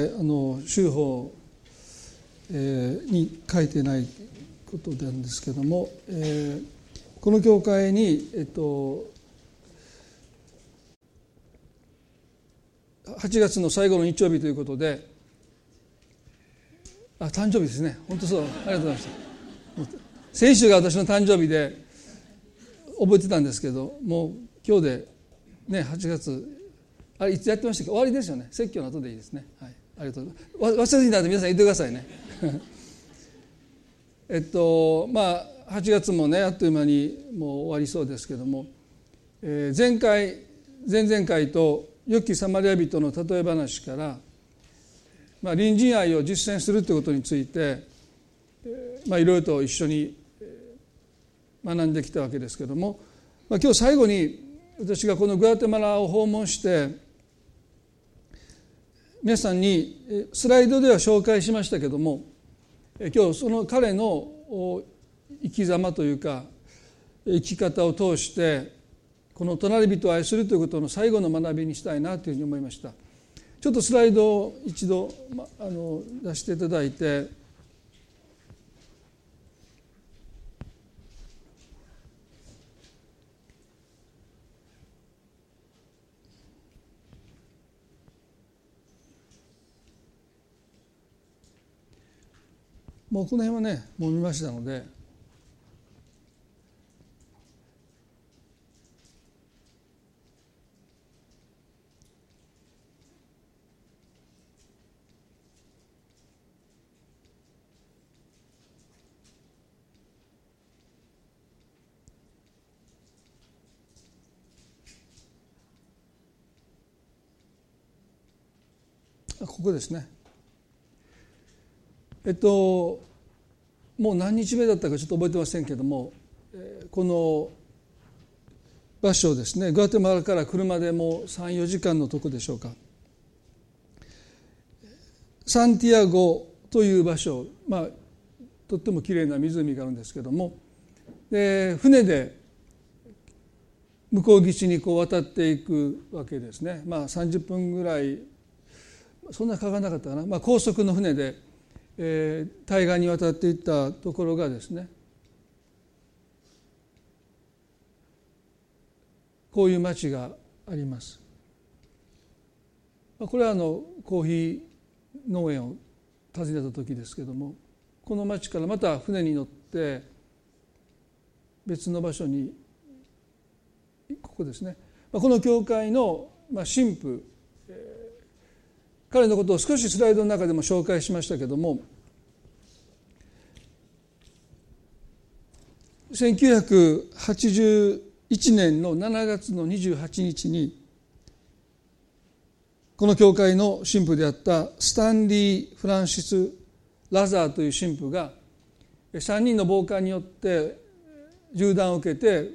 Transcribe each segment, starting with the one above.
あの修法、え、に書いてないことなんですけども、えー、この教会に、えっと、8月の最後の日曜日ということであ誕生日ですね。本当そう。ありがとうございました。先週が私の誕生日で覚えてたんですけどもう今日でね8月あれいつやってましたっけ？終わりですよね。説教の後でいいですね。はい。ありがとう忘れずになって皆さん言ってくださいね。えっとまあ8月もねあっという間にもう終わりそうですけども、えー、前回前々回と良きサマリア人の例え話から、まあ、隣人愛を実践するということについて、まあいろいろと一緒に学んできたわけですけども、まあ、今日最後に私がこのグアテマラを訪問して皆さんにスライドでは紹介しましたけども今日その彼の生き様というか生き方を通してこの隣人を愛するということの最後の学びにしたいなというふうに思いました。ちょっとスライドを一度まあの出していただいてもうこの辺はねもう見ましたので。ここですね。えっともう何日目だったかちょっと覚えてませんけどもこの場所ですねグアテマラから車でもう34時間のとこでしょうか。サンティアゴという場所まあとってもきれいな湖があるんですけどもで船で向こう岸にこう渡っていくわけですね。まあ30分ぐらいそんなかからなかったかな、まあ、高速の船でえー、対岸に渡っていったところがですねこういう町があります。これはあのコーヒー農園を訪ねた時ですけどもこの町からまた船に乗って別の場所にここですねこの教会の神父彼のことを少しスライドの中でも紹介しましたけども1981年の7月の28日にこの教会の神父であったスタンリー・フランシス・ラザーという神父が3人の暴漢によって銃弾を受けて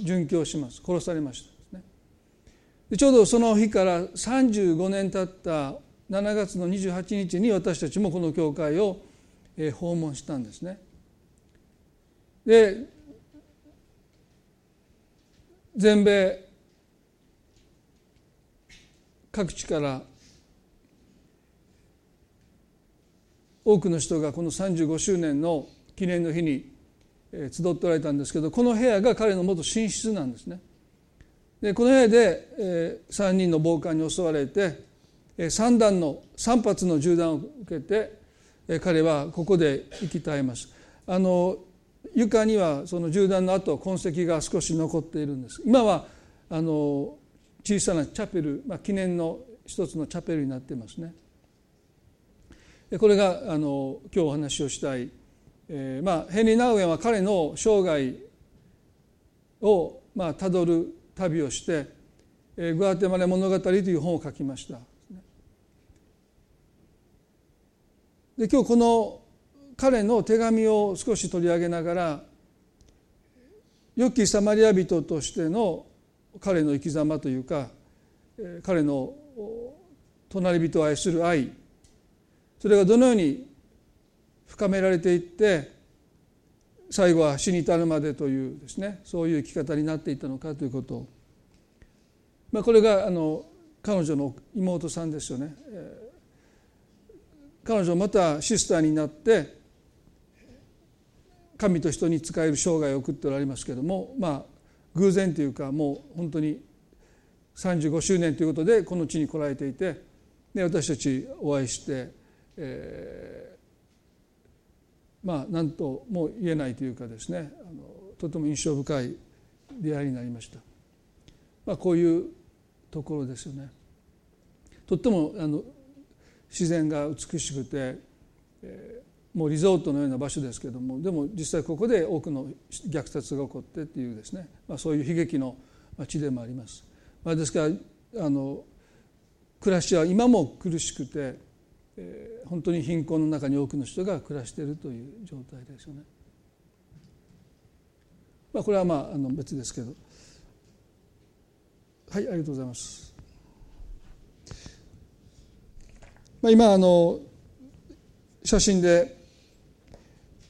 殉教します。殺されました。ちょうどその日から35年経った7月の28日に私たちもこの教会を訪問したんですね。で全米各地から多くの人がこの35周年の記念の日に集っておられたんですけどこの部屋が彼の元寝室なんですね。でこの部屋で、えー、3人の暴漢に襲われて、えー、3弾の3発の銃弾を受けて、えー、彼はここで生き絶えますあの床にはその銃弾の跡痕跡が少し残っているんです。今はあの小さなチャペル、まあ、記念の一つのチャペルになってますね。これがあの今日お話をしたい、えーまあ、ヘンリー・ナウエンは彼の生涯をまある旅をして「グアテマラ物語」という本を書きました。で今日この彼の手紙を少し取り上げながら良きサマリア人としての彼の生き様というか彼の隣人を愛する愛それがどのように深められていって最後は死に至るまでというですねそういう生き方になっていったのかということ。を、まあ、これがあの彼女の妹さんですよね、彼女またシスターになって神と人に仕える生涯を送っておられますけどもまあ偶然というかもう本当に35周年ということでこの地に来られていてで私たちお会いして、えー、まあ何とも言えないというかですねあのとても印象深い出会いになりました。まあ、こういうところですよね。とってもあの自然が美しくて、えー、もうリゾートのような場所ですけどもでも実際ここで多くの虐殺が起こってっていうですね、まあ、そういう悲劇の地でもあります。まあ、ですからあの暮らしは今も苦しくて、えー、本当に貧困の中に多くの人が暮らしているという状態ですよね。まあ、これはまああの別ですけどはいありがとうございます。まあ、今あの写真で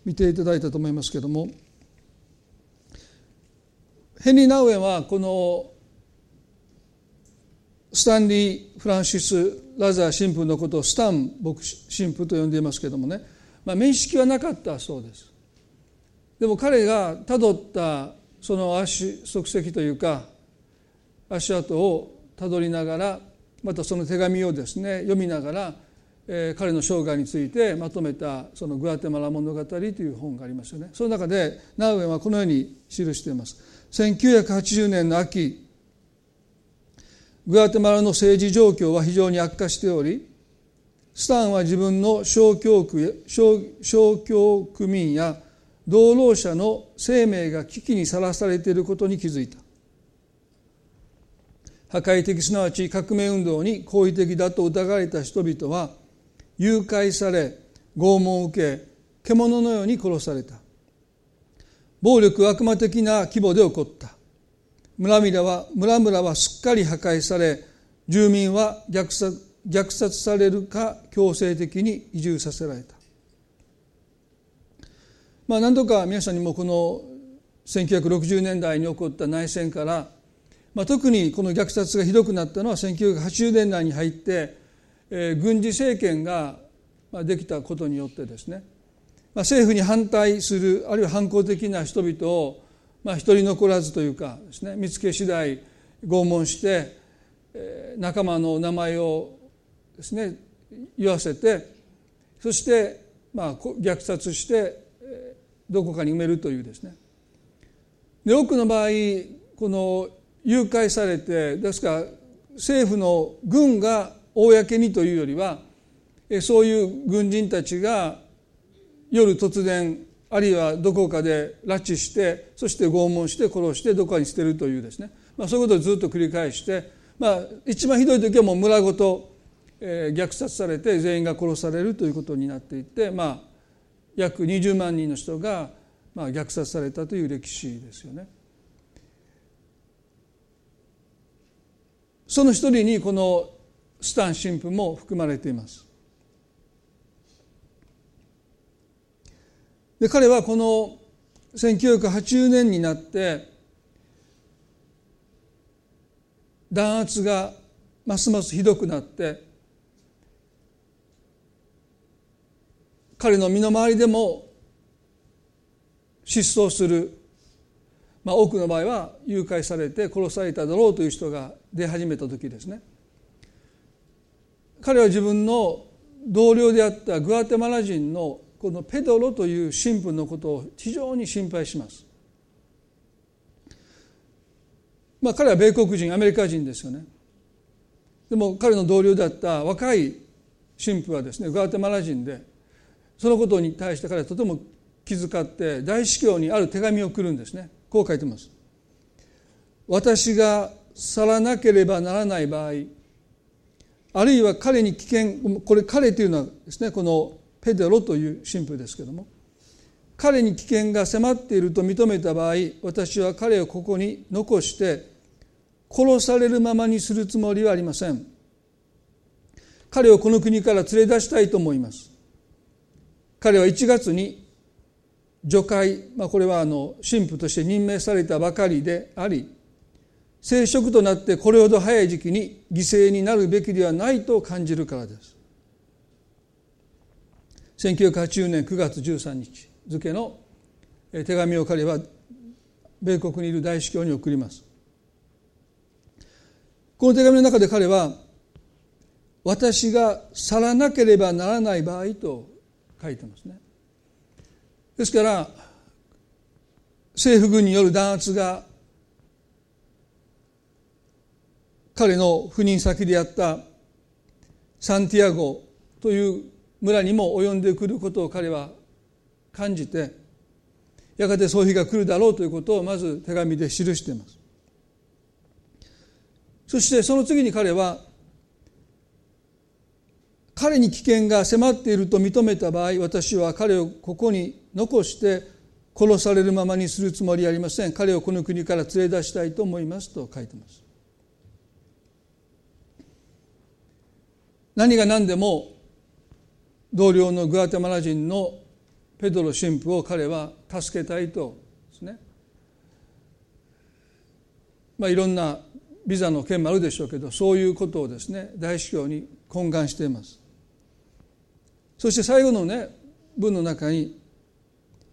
見ていただいたと思いますけれどもヘンリー・ナウエンはこのスタンリー・フランシス・ラザー神父のことをスタン牧神父と呼んでいますけれどもね、まあ、面識はなかったそうです。でも彼がたどったその足足跡というか足跡をたどりながらまたその手紙をですね読みながら、えー、彼の生涯についてまとめたそのグアテマラ物語という本がありますよね。その中でナウエンはこのように記しています。1980年の秋グアテマラの政治状況は非常に悪化しておりスタンは自分の小教区小教区民や同労者の生命が危機にさらされていることに気づいた。破壊的すなわち革命運動に好意的だと疑われた人々は誘拐され拷問を受け獣のように殺された。暴力悪魔的な規模で起こった。村々は村々はすっかり破壊され住民は虐殺虐殺されるか強制的に移住させられた。まあ何度か皆さんにもこの1960年代に起こった内戦からまあ、特にこの虐殺がひどくなったのは1980年代に入って、えー、軍事政権ができたことによってですね、まあ、政府に反対するあるいは反抗的な人々を、まあ、一人残らずというかですね見つけ次第拷問して、えー、仲間の名前をですね言わせてそして、まあ、虐殺してどこかに埋めるというですね。で多くの場合この誘拐されてですから政府の軍が公にというよりはそういう軍人たちが夜突然あるいはどこかで拉致してそして拷問して殺してどこかに捨てるというですね、まあ、そういうことをずっと繰り返して、まあ、一番ひどい時はもう村ごと、え虐殺されて全員が殺されるということになっていって、まあ、約20万人の人が、まあ、虐殺されたという歴史ですよね。その一人にこのスタン神父も含まれていますで彼はこの1980年になって弾圧がますますひどくなって彼の身の回りでも失踪する。まあ、多くの場合は誘拐されて殺されただろうという人が出始めた時ですね。彼は自分の同僚であったグアテマラ人のこのペドロという神父のことを非常に心配します。まあ、彼は米国人アメリカ人ですよね。でも彼の同僚であった若い神父はですねグアテマラ人でそのことに対して彼はとても気遣って大司教にある手紙を送るんですね。こう書いてます。私が去らなければならない場合あるいは彼に危険これ彼というのはですねこのペデロという神父ですけども彼に危険が迫っていると認めた場合私は彼をここに残して殺されるままにするつもりはありません彼をこの国から連れ出したいと思います彼は1月に除会、まあ、これはあの神父として任命されたばかりであり聖職となってこれほど早い時期に犠牲になるべきではないと感じるからです。1980年9月13日付の手紙を彼は米国にいる大司教に送ります。この手紙の中で彼は私が去らなければならない場合と書いてますね。ですから政府軍による弾圧が彼の赴任先であったサンティアゴという村にも及んでくることを彼は感じてやがてそういう日が来るだろうということをまず手紙で記しています。そしてその次に彼は彼に危険が迫っていると認めた場合私は彼をここに残して殺されるままにするつもりありません。彼をこの国から連れ出したいと思いますと書いてます。何が何でも同僚のグアテマラ人のペドロ神父を彼は助けたいとですねまあいろんなビザの件もあるでしょうけどそういうことをですね大司教に懇願していますそして最後のね文の中に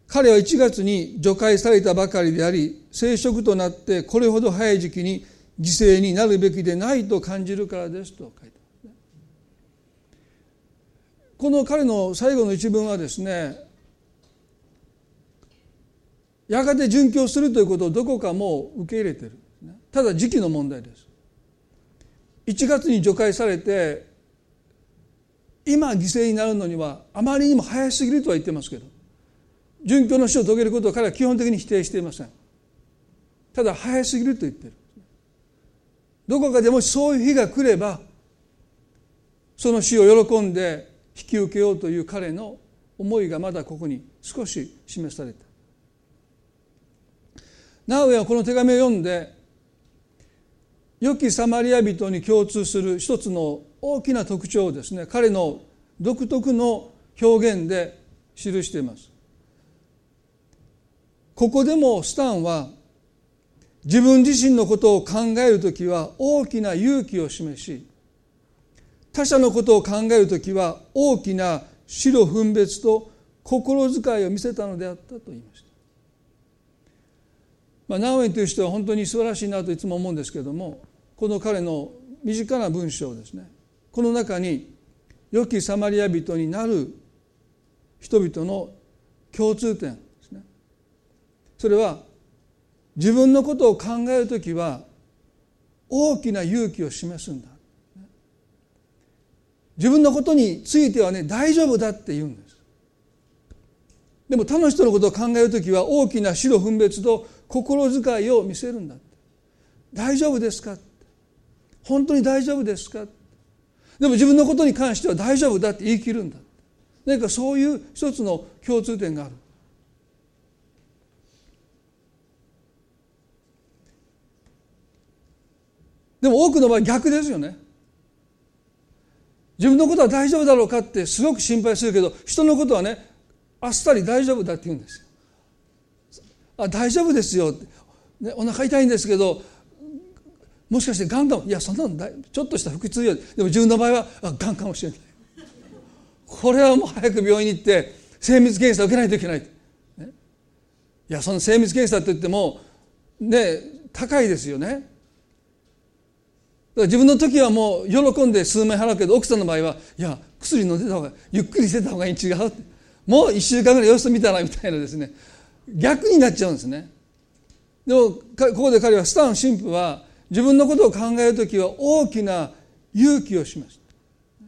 彼は1月に除会されたばかりであり生殖となってこれほど早い時期に犠牲になるべきでないと感じるからですと書いてます。この彼の最後の一文はですねやがて殉教するということをどこかもう受け入れてる。ただ時期の問題です。1月に除会されて今犠牲になるのにはあまりにも早すぎるとは言ってますけど殉教の死を遂げることを彼は基本的に否定していません。ただ早すぎると言ってる。どこかでもしそういう日が来ればその死を喜んで引き受けようという彼の思いがまだここに少し示された。ナウエはこの手紙を読んで良きサマリア人に共通する一つの大きな特徴をですね彼の独特の表現で記しています。ここでもスタンは自分自身のことを考える時は大きな勇気を示し他者のことを考える時は大きな白分別と心遣いを見せたのであったと言いました。まあ、ナウエンという人は本当に素晴らしいなといつも思うんですけどもこの彼の身近な文章ですね。この中に良きサマリア人になる人々の共通点ですね。それは自分のことを考える時は大きな勇気を示すんだ。自分のことについてはね大丈夫だって言うんです。でも他の人のことを考える時は大きな白分別と心遣いを見せるんだ大丈夫ですか本当に大丈夫ですかでも自分のことに関しては大丈夫だって言い切るんだ何かそういう一つの共通点がある。でも多くの場合逆ですよね。自分のことは大丈夫だろうかってすごく心配するけど人のことはねあっさり大丈夫だって言うんですよ。あ大丈夫ですよ、ね、お腹痛いんですけどもしかしてがんだもいやそんなのちょっとした腹痛よでも自分の場合はがんかもしれない。これはもう早く病院に行って精密検査を受けないといけない、ね、いやその精密検査って言ってもね高いですよね。自分の時はもう喜んで数枚払うけど奥さんの場合はいや薬飲んでた方がゆっくりしてた方がいい違うって。もう1週間ぐらい様子見たらみたいなですね。逆になっちゃうんですね。でもここで彼はスタン神父は自分のことを考える時は大きな勇気をしました。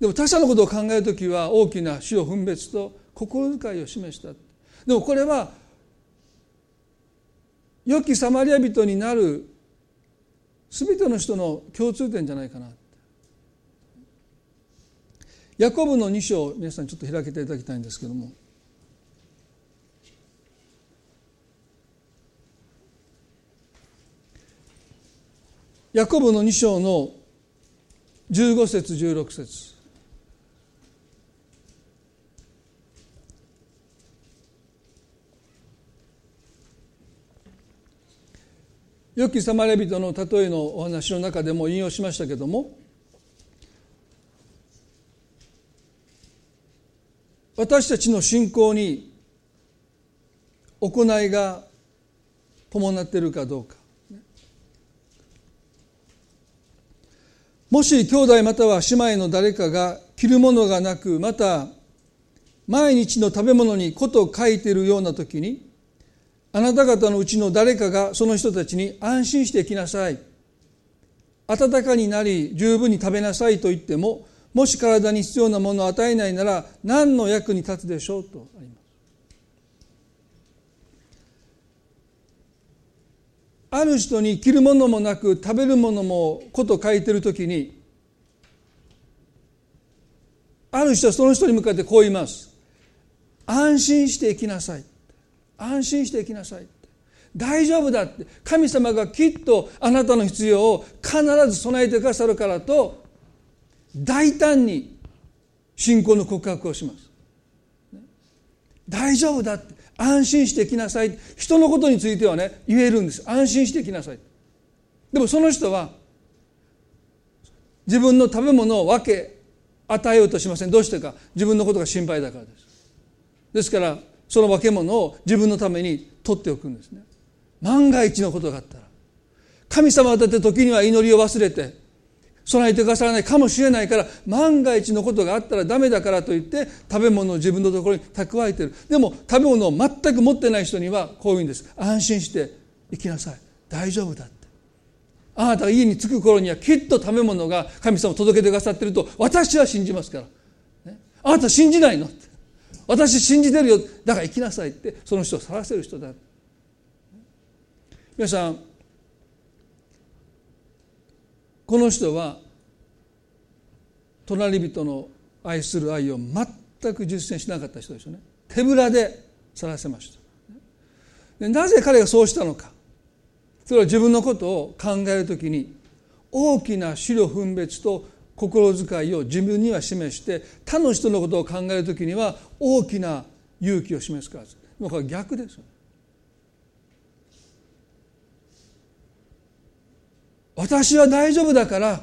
でも他者のことを考える時は大きな死を分別と心遣いを示した。でもこれは良きサマリア人になる全ての人の共通点じゃないかな。ヤコブの2章皆さんちょっと開けていただきたいんですけども。ヤコブの2章の15節16節。良きサマリ人の例えのお話の中でも引用しましたけども私たちの信仰に行いが伴っているかどうか。もし兄弟または姉妹の誰かが着るものがなくまた毎日の食べ物にこと書いているような時にあなた方のうちの誰かがその人たちに安心してきなさい。暖かになり十分に食べなさいと言ってももし体に必要なものを与えないなら何の役に立つでしょうとあります。ある人に着るものもなく食べるものもこと書いてる時にある人はその人に向かってこう言います。安心して生きなさい。安心して生きなさい大丈夫だって。神様がきっとあなたの必要を必ず備えてくださるからと大胆に信仰の告白をします。大丈夫だって。安心してきなさい。人のことについてはね言えるんです。安心してきなさい。でもその人は自分の食べ物を分け与えようとしません。どうしてか。自分のことが心配だからです。ですからその分け物を自分のために取っておくんですね。万が一のことがあったら神様だって時には祈りを忘れて備えてくださらないかもしれないから万が一のことがあったらダメだからといって食べ物を自分のところに蓄えてる。でも食べ物を全く持ってない人にはこういうんです。安心して生きなさい。大丈夫だって。あなたが家に着く頃にはきっと食べ物が神様を届けてくださってると私は信じますから、ね、あなた信じないのって。私信じてるよ。だから生きなさいって。その人を去らせる人だ。皆さんこの人は隣人の愛する愛を全く実践しなかった人ですよね。手ぶらで去らせました。なぜ彼がそうしたのか。それは自分のことを考えるときに大きな資料分別と心遣いを自分には示して他の人のことを考えるときには大きな勇気を示すからです。もうこれ逆です。私は大丈夫だから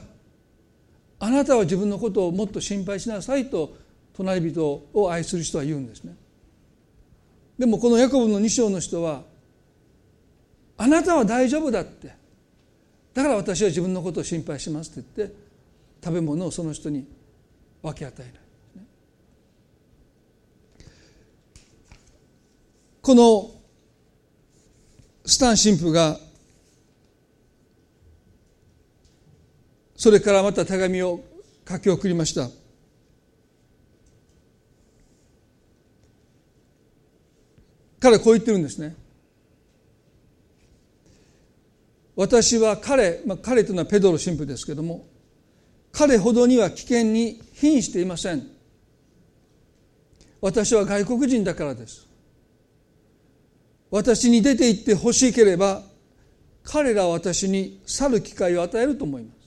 あなたは自分のことをもっと心配しなさいと隣人を愛する人は言うんですね。でもこのヤコブの2章の人はあなたは大丈夫だって。だから私は自分のことを心配しますって言って食べ物をその人に分け与えない。このスタン神父がそれからまた手紙を書き送りました。彼はこう言ってるんですね。私は彼、まあ、彼というのはペドロ神父ですけども彼ほどには危険に瀕していません。私は外国人だからです。私に出て行ってほしいければ彼らは私に去る機会を与えると思います。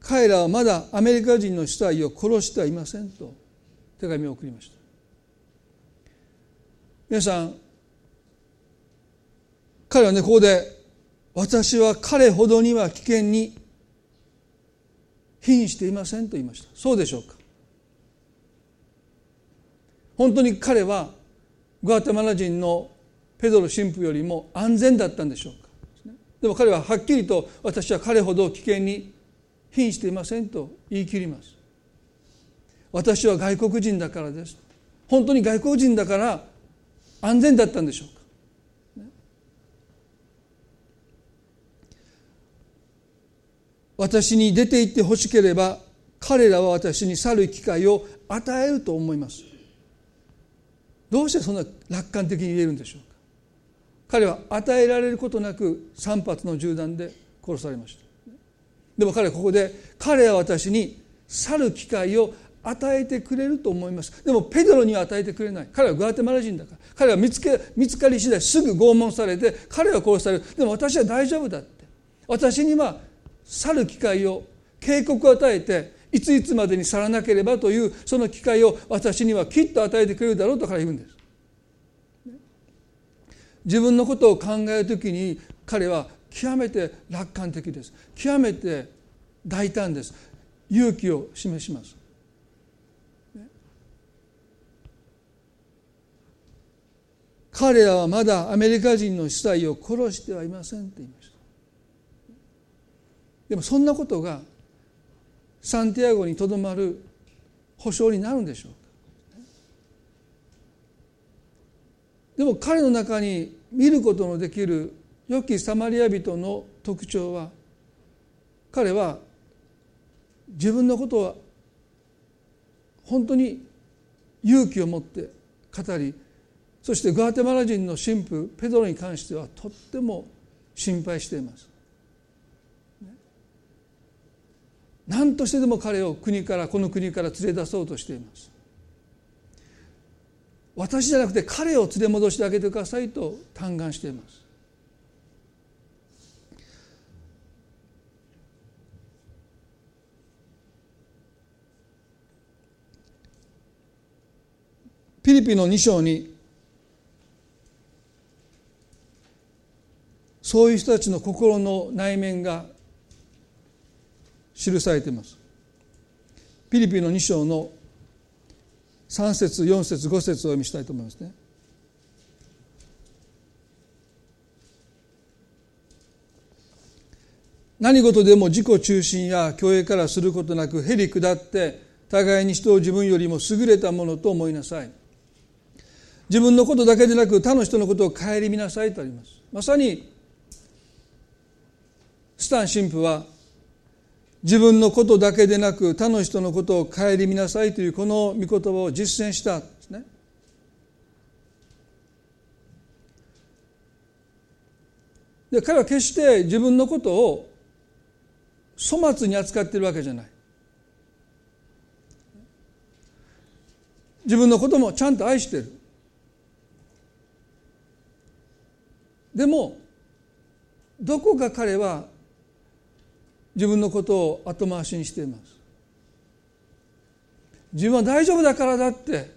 彼らはまだアメリカ人の主体を殺してはいませんと手紙を送りました。皆さん彼はねここで私は彼ほどには危険に瀕していませんと言いました。そうでしょうか。本当に彼はグアテマラ人のペドロ神父よりも安全だったんでしょうか。でも彼ははっきりと私は彼ほど危険に瀕していませんと言い切ります。私は外国人だからです。本当に外国人だから安全だったんでしょうか。私に出て行ってほしければ彼らは私に去る機会を与えると思います。どうしてそんな楽観的に言えるんでしょうか。彼は与えられることなく3発の銃弾で殺されました。でも彼はここで彼は私に去る機会を与えてくれると思います。でもペドロには与えてくれない。彼はグアテマラ人だから。彼は見つけ見つかり次第すぐ拷問されて彼は殺される。でも私は大丈夫だって。私には去る機会を警告を与えていついつまでに去らなければというその機会を私にはきっと与えてくれるだろうとから言うんです。自分のことを考える時に彼は極めて楽観的です極めて大胆です勇気を示します。彼らはまだアメリカ人の司祭を殺してはいませんって言います。でもそんなことがサンティアゴにとどまる保証になるんでしょうか？でも彼の中に見ることのできる良きサマリア人の特徴は彼は自分のことは本当に勇気を持って語りそしてグアテマラ人の神父ペドロに関してはとっても心配しています。何としてでも彼を国からこの国から連れ出そうとしています。私じゃなくて彼を連れ戻してあげてくださいと嘆願しています。ピリピの2章にそういう人たちの心の内面が記されています。ピリピの2章の3節4節5節を読みしたいと思いますね。何事でも自己中心や虚栄からすることなくへり下って互いに人を自分よりも優れたものと思いなさい。自分のことだけでなく他の人のことを顧みなさいとあります。まさにスタン神父は自分のことだけでなく他の人のことを顧みなさいというこの御言葉を実践したんですね。で彼は決して自分のことを粗末に扱っているわけじゃない。自分のこともちゃんと愛している。でもどこか彼は自分のことを後回しにしています。自分は大丈夫だからだって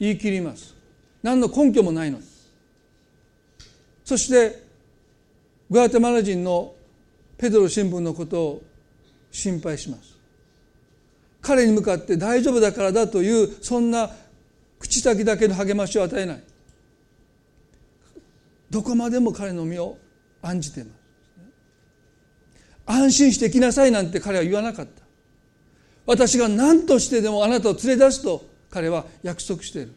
言い切ります。何の根拠もないのに。そしてグアテマラ人のペドロ新聞のことを心配します。彼に向かって大丈夫だからだというそんな口先だけの励ましを与えない。どこまでも彼の身を案じています。安心してきなさいなんて彼は言わなかった。私が何としてでもあなたを連れ出すと彼は約束している。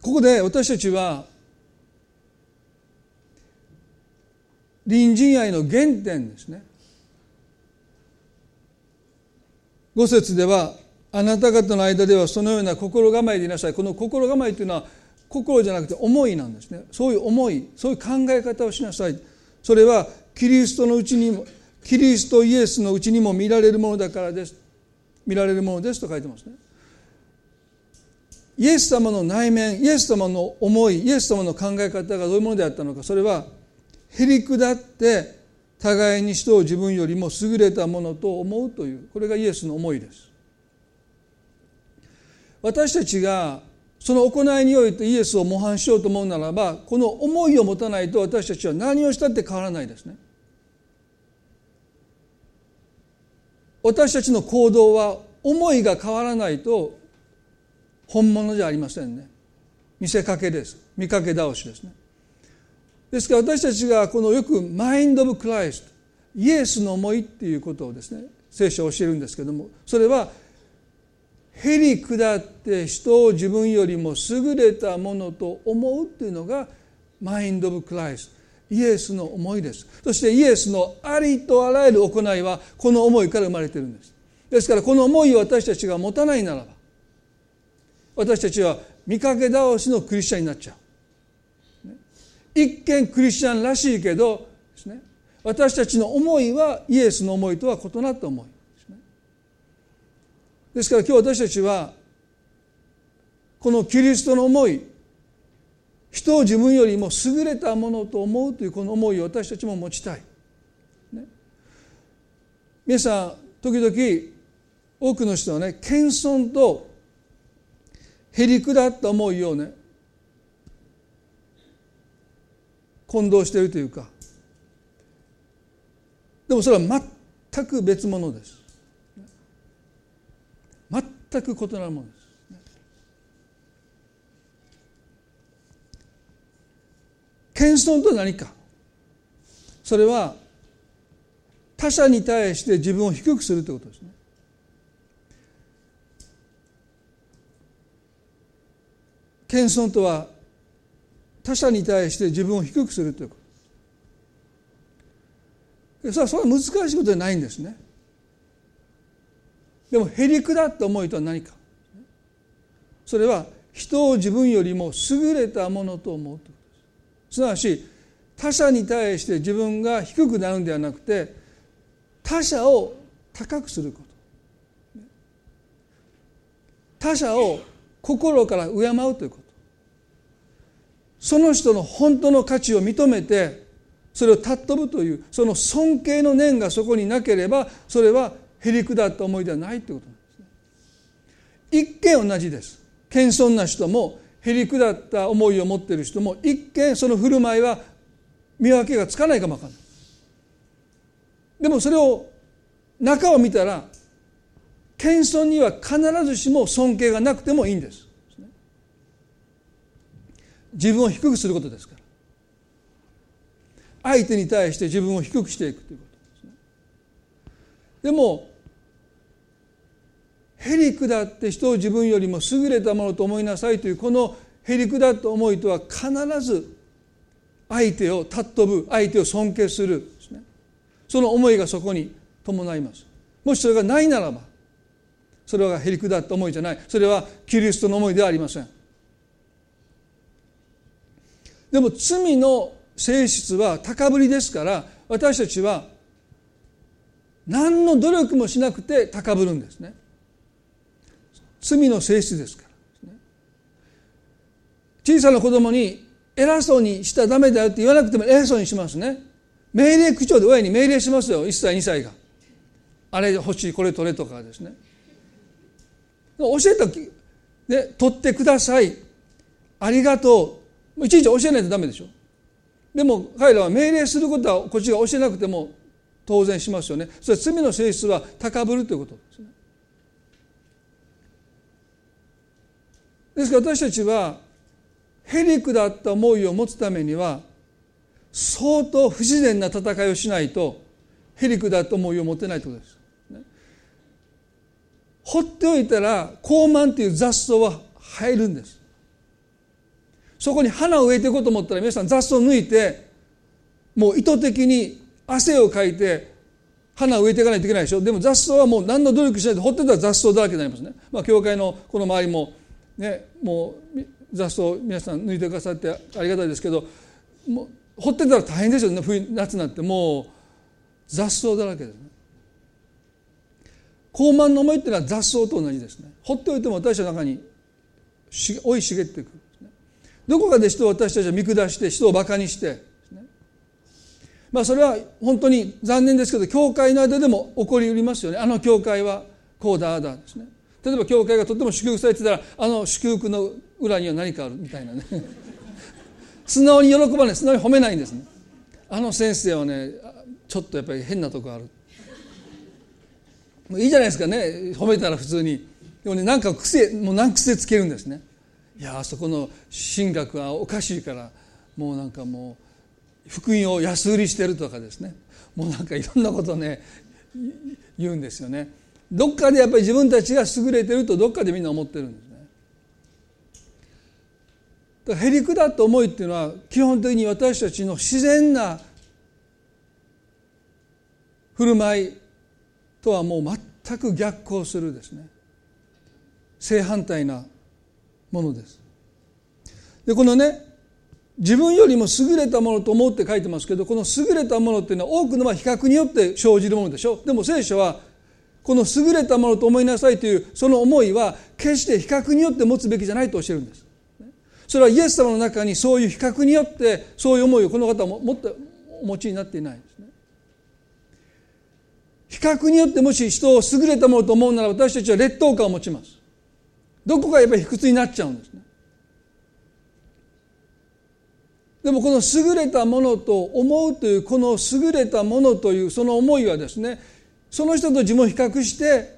ここで私たちは隣人愛の原点ですね。五節ではあなた方の間ではそのような心構えでいなさい。この心構えというのは心じゃなくて思いなんですね。そういう思いそういう考え方をしなさい。それはキリストのうちにもキリストイエスのうちにも見られるものだからです。見られるものです。と書いてますね。イエス様の内面イエス様の思いイエス様の考え方がどういうものであったのか。それはへりくだって互いに人を自分よりも優れたものと思うという。これがイエスの思いです。私たちがその行いにおいてイエスを模範しようと思うならばこの思いを持たないと私たちは何をしたって変わらないですね。私たちの行動は思いが変わらないと本物じゃありませんね。見せかけです。見かけ倒しですね。ですから私たちがこのよくマインド・オブ・クライストイエスの思いっていうことをですね聖書を教えるんですけどもそれはへり下って人を自分よりも優れたものと思うというのがマインド・オブ・クライス。イエスの思いです。そしてイエスのありとあらゆる行いはこの思いから生まれてるんです。ですからこの思いを私たちが持たないならば私たちは見かけ倒しのクリスチャンになっちゃう。一見クリスチャンらしいけどですね。私たちの思いはイエスの思いとは異なった思い。ですから今日私たちはこのキリストの思い人を自分よりも優れたものと思うというこの思いを私たちも持ちたい。ね、皆さん時々多くの人はね謙遜とへりくだった思いをね混同しているというかでもそれは全く別物です。全く異なるものです。謙遜とは何か？それは他者に対して自分を低くするということですね。謙遜とは他者に対して自分を低くするということそれはそんな難しいことじゃないんですねでもへりくだった思いとは何か？それは人を自分よりも優れたものと思うと。いうことですすなわち他者に対して自分が低くなるんではなくて他者を高くすること。他者を心から敬うということ。その人の本当の価値を認めてそれを尊ぶというその尊敬の念がそこになければそれはへりくだった思いではないということなんですね。一見同じです。謙遜な人もへりくだった思いを持っている人も一見その振る舞いは見分けがつかないかもわかんない。でもそれを中を見たら謙遜には必ずしも尊敬がなくてもいいんです。自分を低くすることですから。相手に対して自分を低くしていくということ。でもへりくだって人を自分よりも優れたものと思いなさいというこのへりくだった思いとは必ず相手を尊ぶ相手を尊敬するすね。その思いがそこに伴います。もしそれがないならばそれはへりくだった思いじゃない。それはキリストの思いではありません。でも罪の性質は高ぶりですから私たちは何の努力もしなくて高ぶるんですね。罪の性質ですから小さな子供に偉そうにしたらダメだよって言わなくても偉そうにしますね。命令口調で親に命令しますよ。1歳2歳が。あれ欲しいこれ取れとかですね。教えたね取ってください。ありがとういちいち教えないとダメでしょ。でも彼らは命令することはこっちが教えなくても当然しますよねそれは罪の性質は高ぶるということですねですから私たちはへりくだった思いを持つためには相当不自然な戦いをしないとへりくだった思いを持てないということです。放っておいたら高慢という雑草は入るんです。そこに花を植えていこうと思ったら皆さん雑草を抜いてもう意図的に汗をかいて花を植えていかないといけないでしょ。でも雑草はもう何の努力しないと放ってたら雑草だらけになりますね。まあ教会のこの周りもねもう雑草皆さん抜いてくださってありがたいですけどもう掘ってたら大変ですよね。冬夏なってもう雑草だらけですね。高慢の思いっていうのは雑草と同じですね。放っておいても私の中に追い茂っていく、どこかで人を私たちは見下して人をバカにしてまあそれは本当に残念ですけど教会の間でも起こりうりますよね。あの教会はこうだあだですね。例えば教会がとても祝福されてたらあの祝福の裏には何かあるみたいなね。素直に喜ばない素直に褒めないんですね。あの先生はねちょっとやっぱり変なとこある。もういいじゃないですかね。褒めたら普通に。でもねなんか癖もう何癖つけるんですね。いやあそこの神学はおかしいからもうなんかもう福音を安売りしてるとかですね。もうなんかいろんなことね言うんですよね。どっかでやっぱり自分たちが優れてるとどっかでみんな思ってるんですね。だからへりくだった思いっていうのは基本的に私たちの自然な振る舞いとはもう全く逆行するですね。正反対なものです。でこのね自分よりも優れたものと思って書いてますけどこの優れたものっていうのは多くのは比較によって生じるものでしょでも聖書はこの優れたものと思いなさいというその思いは決して比較によって持つべきじゃないと教えるんです。それはイエス様の中にそういう比較によってそういう思いをこの方は持ってお持ちになっていないんですね。比較によってもし人を優れたものと思うなら私たちは劣等感を持ちます。どこかやっぱり卑屈になっちゃうんですね。でもこの優れたものと思うというこの優れたものというその思いはですねその人と自分を比較して、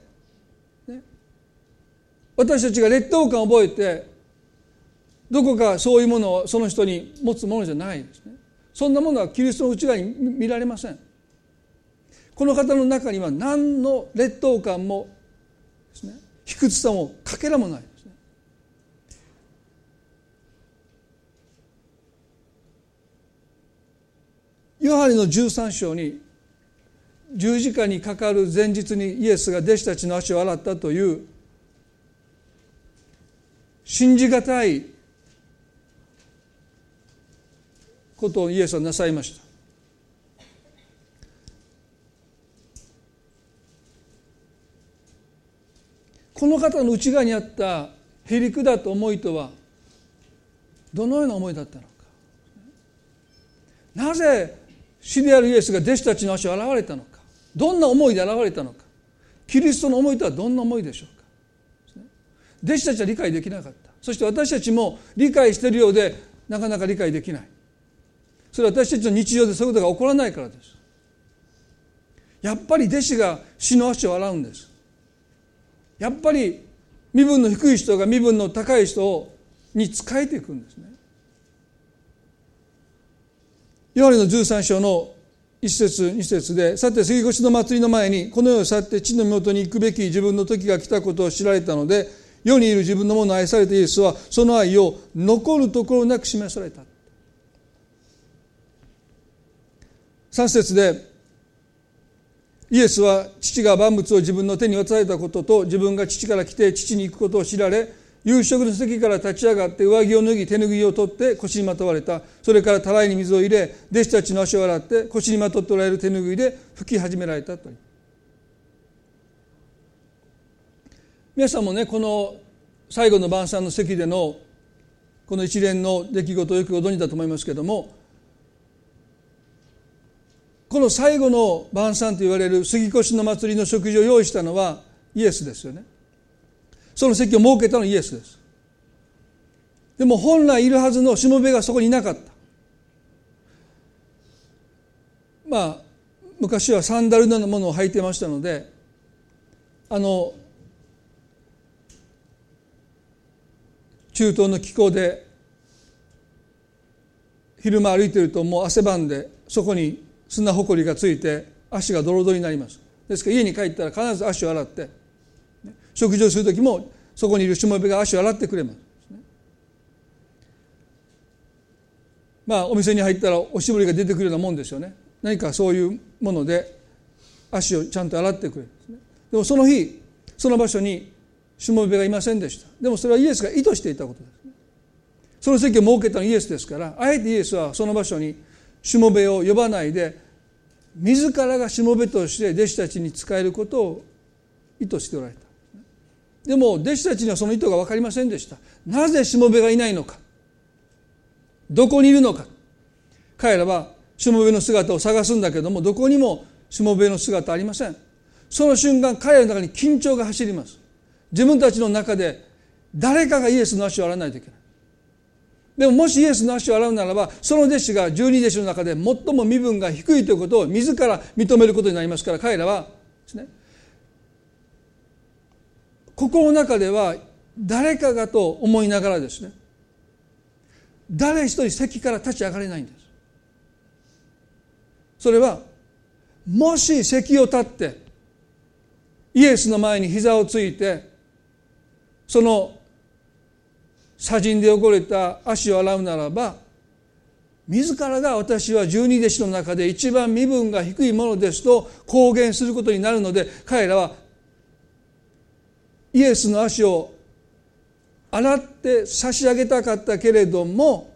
ね、私たちが劣等感を覚えてどこかそういうものをその人に持つものじゃないですね。そんなものはキリストの内側に見られません。この方の中には何の劣等感もですね卑屈さもかけらもないですねヨハネの13章に十字架にかかる前日にイエスが弟子たちの足を洗ったという信じがたいことをイエスはなさいました。この方の内側にあったへりくだと思いとはどのような思いだったのか。なぜ死であるイエスが弟子たちの足を現れたのかどんな思いで現れたのかキリストの思いとはどんな思いでしょうか。弟子たちは理解できなかった。そして私たちも理解しているようでなかなか理解できない。それは私たちの日常でそういうことが起こらないからです。やっぱり弟子が死の足を洗うんです。やっぱり身分の低い人が身分の高い人に仕えていくんですね。ヨハネの13章の一節二節でさて杉越の祭りの前にこの世を去って地の元に行くべき自分の時が来たことを知られたので世にいる自分のものを愛されたイエスはその愛を残るところなく示された。3節でイエスは父が万物を自分の手に渡されたことと自分が父から来て父に行くことを知られ夕食の席から立ち上がって上着を脱ぎ手拭いを取って腰にまとわれた。それからたらいに水を入れ弟子たちの足を洗って腰にまとっておられる手拭いで拭き始められたと皆さんもねこの最後の晩餐の席でのこの一連の出来事をよくご存知だと思いますけれどもこの最後の晩餐と言われる杉越の祭りの食事を用意したのはイエスですよね。その席を設けたのはイエスです。でも本来いるはずのしもべがそこにいなかった。まあ昔はサンダルのようなものを履いてましたのであの中東の気候で昼間歩いてるともう汗ばんでそこに砂ほこりがついて足がドロドロになります。ですから家に帰ったら必ず足を洗って食事をする時もそこにいるしもべが足を洗ってくれます。まあお店に入ったらおしぼりが出てくるようなもんですよね。何かそういうもので足をちゃんと洗ってくれるんですね。でもその日その場所にしもべがいませんでした。でもそれはイエスが意図していたことですその席を設けたのイエスですからあえてイエスはその場所にしもべを呼ばないで自らがしもべとして弟子たちに仕えることを意図しておられた。でも弟子たちにはその意図が分かりませんでした。なぜしもべがいないのか。どこにいるのか。彼らはしもべの姿を探すんだけどもどこにもしもべの姿ありません。その瞬間彼らの中に緊張が走ります。自分たちの中で誰かがイエスの足を洗わないといけない。でももしイエスの足を洗うならばその弟子が十二弟子の中で最も身分が低いということを自ら認めることになりますから彼らはですね心の中では誰かがと思いながらですね誰一人席から立ち上がれないんです。それはもし席を立ってイエスの前に膝をついてその砂塵で汚れた足を洗うならば自らが私は十二弟子の中で一番身分が低いものですと公言することになるので彼らはイエスの足を洗って差し上げたかったけれども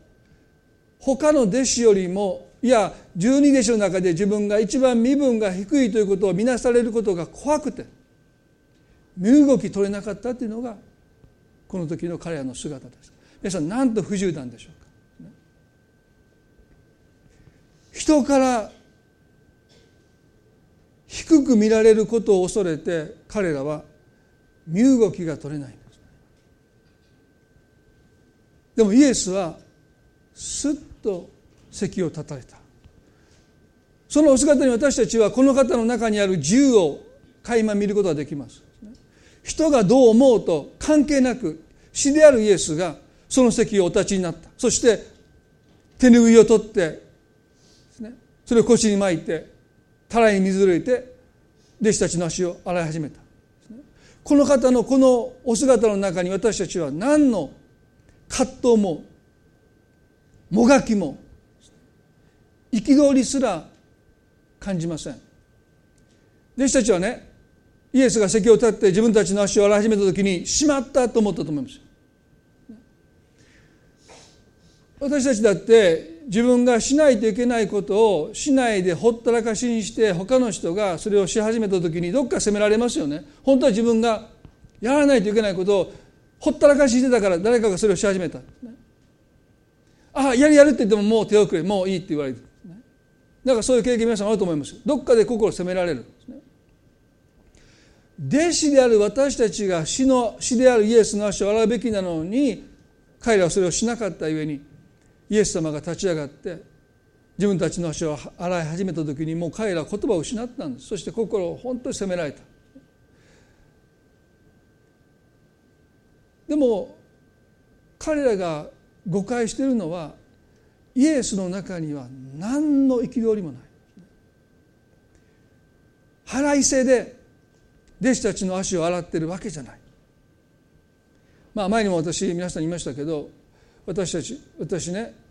他の弟子よりもいや十二弟子の中で自分が一番身分が低いということを見なされることが怖くて身動き取れなかったというのがこの時の彼らの姿です。皆さん何と不自由なんでしょうか？人から低く見られることを恐れて彼らは身動きが取れない。んですでもイエスはすっと席を立たれた。そのお姿に私たちはこの方の中にある自由を垣間見ることができます。人がどう思うと関係なく死であるイエスがその席をお立ちになった。そして手拭いを取ってそれを腰に巻いてたらいに水を入れて弟子たちの足を洗い始めた。この方のこのお姿の中に私たちは何の葛藤ももがきも憤りすら感じません。弟子たちはねイエスが席を立って自分たちの足を洗い始めた時にしまったと思ったと思います。私たちだって自分がしないといけないことをしないでほったらかしにして他の人がそれをし始めた時にどっか責められますよね。本当は自分がやらないといけないことをほったらかししてたから誰かがそれをし始めた、ああやるやるって言ってももう手遅れもういいって言われるだからそういう経験皆さんあると思いますどっかで心を責められる。弟子である私たちが死の死であるイエスの足を洗うべきなのに彼らはそれをしなかったゆえにイエス様が立ち上がって自分たちの足を洗い始めた時にもう彼らは言葉を失ったんです。そして心を本当に責められた。でも彼らが誤解しているのはイエスの中には何の憤りもない。腹いせで弟子たちの足を洗ってるわけじゃない。まあ前にも私皆さんに言いましたけど私たち私ね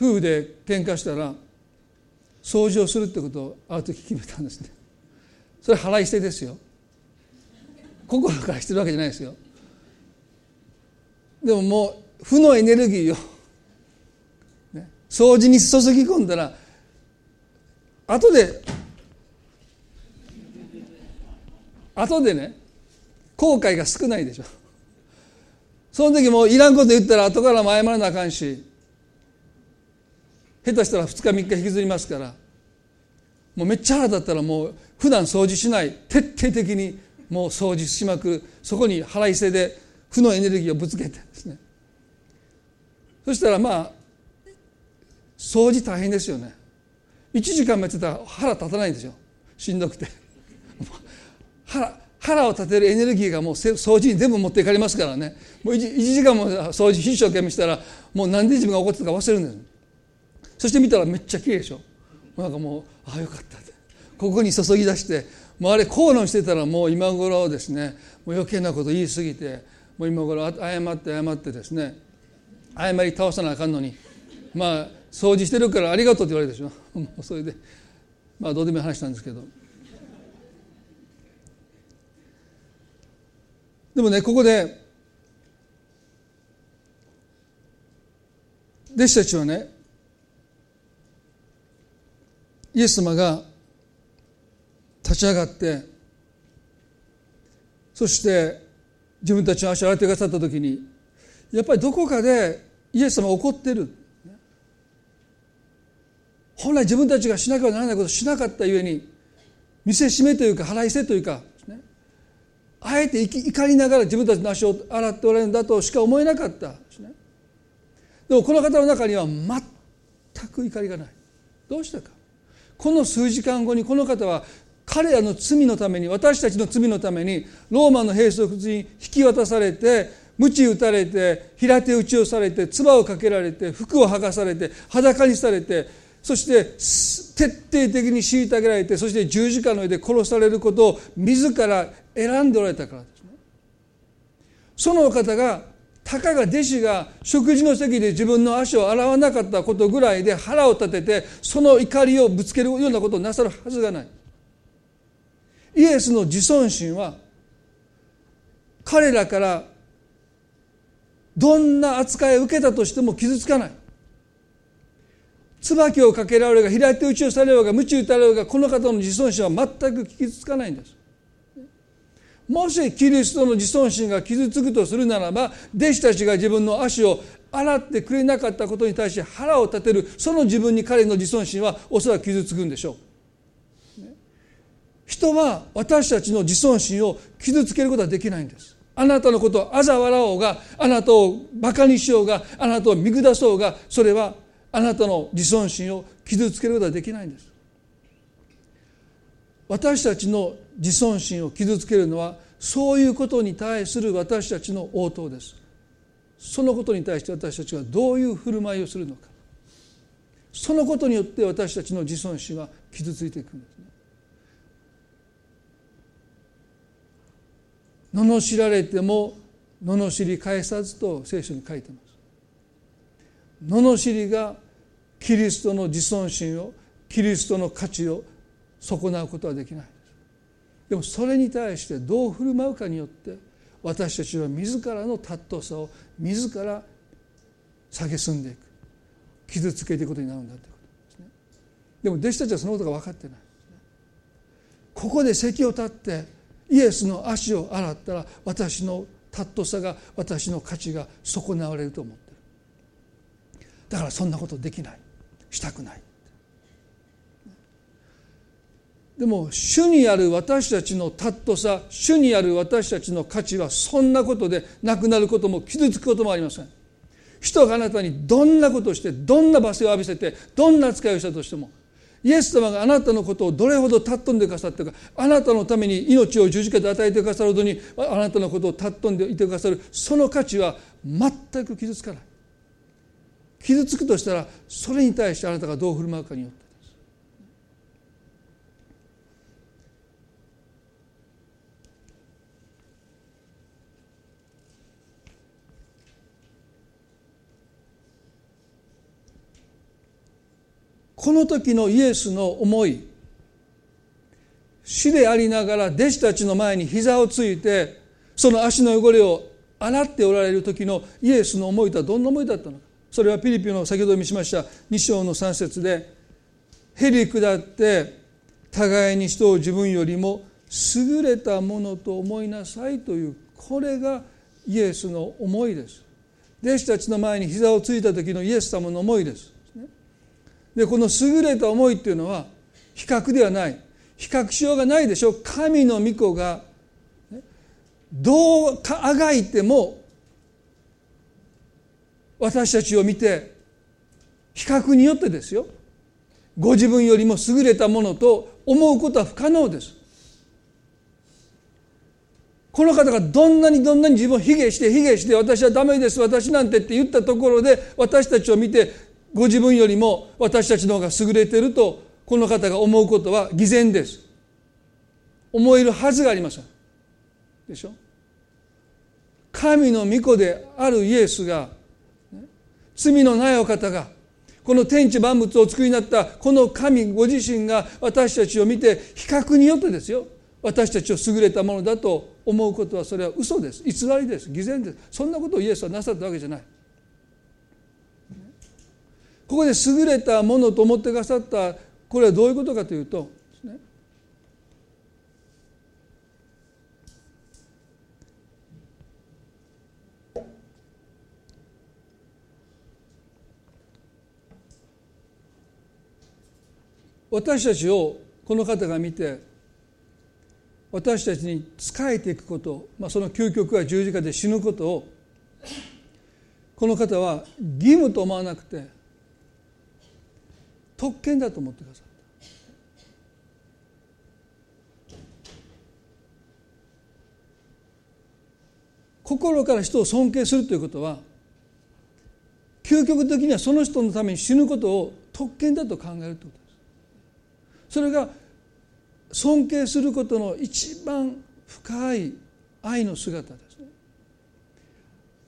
夫婦で喧嘩したら掃除をするってことをある時決めたんですねそれ払い捨てですよ。心からしてるわけじゃないですよ。でももう負のエネルギーを、掃除に注ぎ込んだら後で後でね後悔が少ないでしょ。その時もいらんこと言ったら後からも謝らなあかんし下手したら2日3日引きずりますから。もうめっちゃ腹立ったらもう普段掃除しない徹底的にもう掃除しまくるそこに腹いせで負のエネルギーをぶつけてですね。そしたらまあ掃除大変ですよね。1時間もやってたら腹立たないんですよ。しんどくて。腹腹を立てるエネルギーがもう掃除に全部持っていかれますからね。もう 1, 1時間も掃除一生懸命したらもう何で自分が怒ってたか忘れるんですそして見たらめっちゃ綺麗でしょ。なんかもうああよかったって。ここに注ぎ出してもうあれ口論してたらもう今頃ですねもう余計なこと言い過ぎてもう今頃謝って謝ってですね謝り倒さなあかんのにまあ掃除してるからありがとうって言われるでしょ。もうそれでまあどうでもいい話なんですけど。でもねここで弟子たちはねイエス様が立ち上がってそして自分たちの足を洗ってくださった時にやっぱりどこかでイエス様怒ってる。本来自分たちがしなければならないことをしなかったゆえに見せしめというか腹いせというかあえて怒りながら自分たちの足を洗っておられるんだとしか思えなかった。でもこの方の中には全く怒りがない。どうしたか。この数時間後にこの方は彼らの罪のために私たちの罪のためにローマの兵則に引き渡されて鞭打たれて平手打ちをされて唾をかけられて服を剥がされて裸にされてそして徹底的に虐げられてそして十字架の上で殺されることを自ら選んでおられたからですね。その方がたかが弟子が食事の席で自分の足を洗わなかったことぐらいで腹を立ててその怒りをぶつけるようなことをなさるはずがない。イエスの自尊心は彼らからどんな扱いを受けたとしても傷つかない。椿をかけられるが平手打ちをされようが鞭打たれようがこの方の自尊心は全く傷つかないんです。もしキリストの自尊心が傷つくとするならば弟子たちが自分の足を洗ってくれなかったことに対して腹を立てるその自分に彼の自尊心はおそらく傷つくんでしょう。人は私たちの自尊心を傷つけることはできないんです。あなたのことを嘲笑おうがあなたをバカにしようがあなたを見下そうがそれはあなたの自尊心を傷つけることはできないんです。私たちの自尊心を傷つけるのはそういうことに対する私たちの応答です。そのことに対して私たちはどういう振る舞いをするのか。そのことによって私たちの自尊心は傷ついていくんですね。罵られても罵り返さずと聖書に書いてます。罵りがキリストの自尊心をキリストの価値を損なうことはできない。でもそれに対してどう振る舞うかによって私たちは自らの尊さを自ら蔑んでいく。傷つけていくことになるんだということですね。でも弟子たちはそのことが分かってない。ここで席を立ってイエスの足を洗ったら私の尊さが私の価値が損なわれると思ってる。だからそんなことできない。したくない。でも主にある私たちの尊さ主にある私たちの価値はそんなことでなくなることも傷つくこともありません。人があなたにどんなことをしてどんな罵声を浴びせてどんな扱いをしたとしてもイエス様があなたのことをどれほど尊んでくださったかあなたのために命を十字架で与えてくださるほどにあなたのことを尊んでいてくださるその価値は全く傷つかない。傷つくとしたらそれに対してあなたがどう振る舞うかによってこの時のイエスの思い死でありながら弟子たちの前に膝をついてその足の汚れを洗っておられる時のイエスの思いとはどんな思いだったのかそれはピリピの先ほど見しました2章の3節で「へり下って互いに人を自分よりも優れたものと思いなさい」というこれがイエスの思いです。弟子たちの前に膝をついた時のイエス様の思いです。でこの優れた思いっていうのは比較ではない。比較しようがないでしょ。う神の御子がどうあがいても私たちを見て比較によってですよ。ご自分よりも優れたものと思うことは不可能です。この方がどんなにどんなに自分を卑下して卑下して私はダメです私なんてって言ったところで私たちを見てご自分よりも私たちの方が優れているとこの方が思うことは偽善です。思えるはずがありません。でしょ？神の御子であるイエスが罪のないお方がこの天地万物をお作りになったこの神ご自身が私たちを見て比較によってですよ。私たちを優れたものだと思うことはそれは嘘です。偽りです。偽善です。そんなことをイエスはなさったわけじゃない。ここで優れたものと思ってくださったこれはどういうことかというと私たちをこの方が見て私たちに仕えていくこと、まあ、その究極は十字架で死ぬことをこの方は義務と思わなくて特権だと思ってください心から人を尊敬するということは究極的にはその人のために死ぬことを特権だと考えるということです。それが尊敬することの一番深い愛の姿ですね。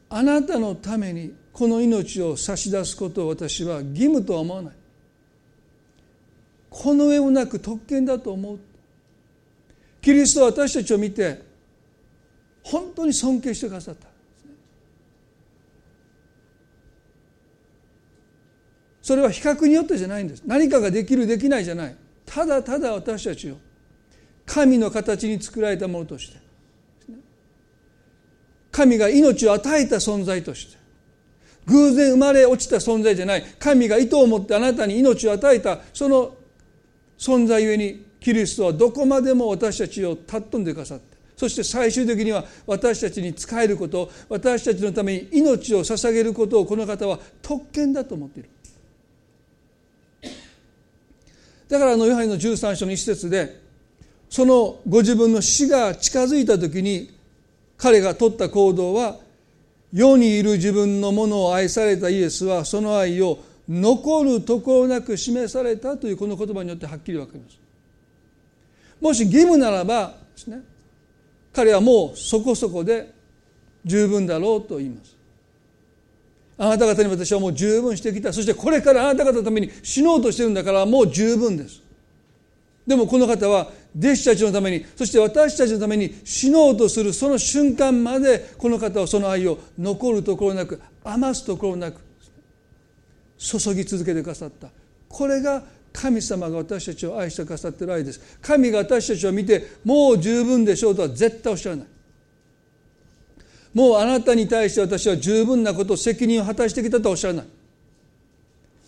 あなたのためにこの命を差し出すことを私は義務とは思わない。この上もなく特権だと思う。キリストは私たちを見て本当に尊敬してくださった。それは比較によってじゃないんです。何かができるできないじゃない。ただただ私たちを神の形に作られたものとして神が命を与えた存在として偶然生まれ落ちた存在じゃない。神が意図を持ってあなたに命を与えたその存在ゆえにキリストはどこまでも私たちを尊んでくださってそして最終的には私たちに仕えること私たちのために命を捧げることをこの方は特権だと思っている。だからあのヨハネの13章の一節でそのご自分の死が近づいた時に彼が取った行動は世にいる自分のものを愛されたイエスはその愛を残るところなく示されたというこの言葉によってはっきり分かります。もし義務ならばですね彼はもうそこそこで十分だろうと言います。あなた方に私はもう十分してきた。そしてこれからあなた方のために死のうとしてるんだからもう十分です。でもこの方は弟子たちのためにそして私たちのために死のうとするその瞬間までこの方はその愛を残るところなく余すところなく注ぎ続けてくださった。これが神様が私たちを愛してくださってる愛です。神が私たちを見てもう十分でしょうとは絶対おっしゃらない。もうあなたに対して私は十分なこと責任を果たしてきたとはおっしゃらない。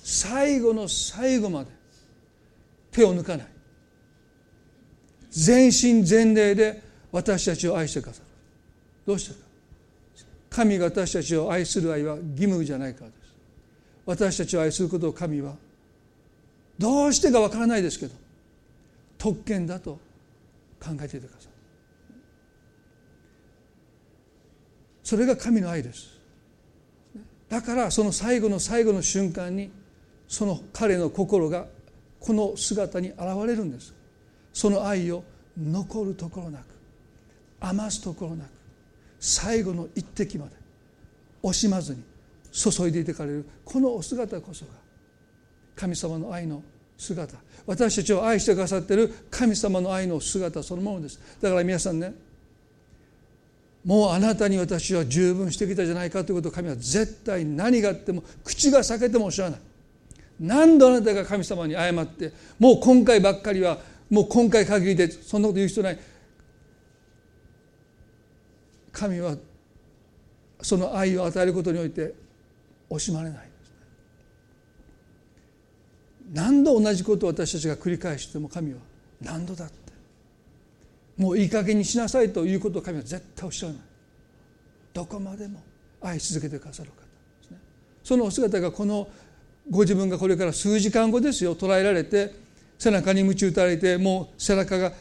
最後の最後まで手を抜かない。全身全霊で私たちを愛してくださる。どうしてか。神が私たちを愛する愛は義務じゃないから。私たちを愛することを神はどうしてかわからないですけど特権だと考えていてください。それが神の愛です。だからその最後の最後の瞬間にその彼の心がこの姿に現れるんです。その愛を残るところなく余すところなく最後の一滴まで惜しまずに注いでいてかれる。このお姿こそが神様の愛の姿。私たちを愛してくださっている神様の愛の姿そのものです。だから皆さんねもうあなたに私は十分してきたじゃないかということを神は絶対何があっても口が裂けてもおっしゃらない。何度あなたが神様に謝ってもう今回ばっかりはもう今回限りでそんなこと言う人ない。神はその愛を与えることにおいて惜しまれない。何度同じことを私たちが繰り返しても神は何度だって。もういい加減にしなさいということを神は絶対おっしゃらない。どこまでも愛し続けてくださる方ですね。そのお姿がこのご自分がこれから数時間後ですよ。捉えられて背中に鞭打たれてもう背中が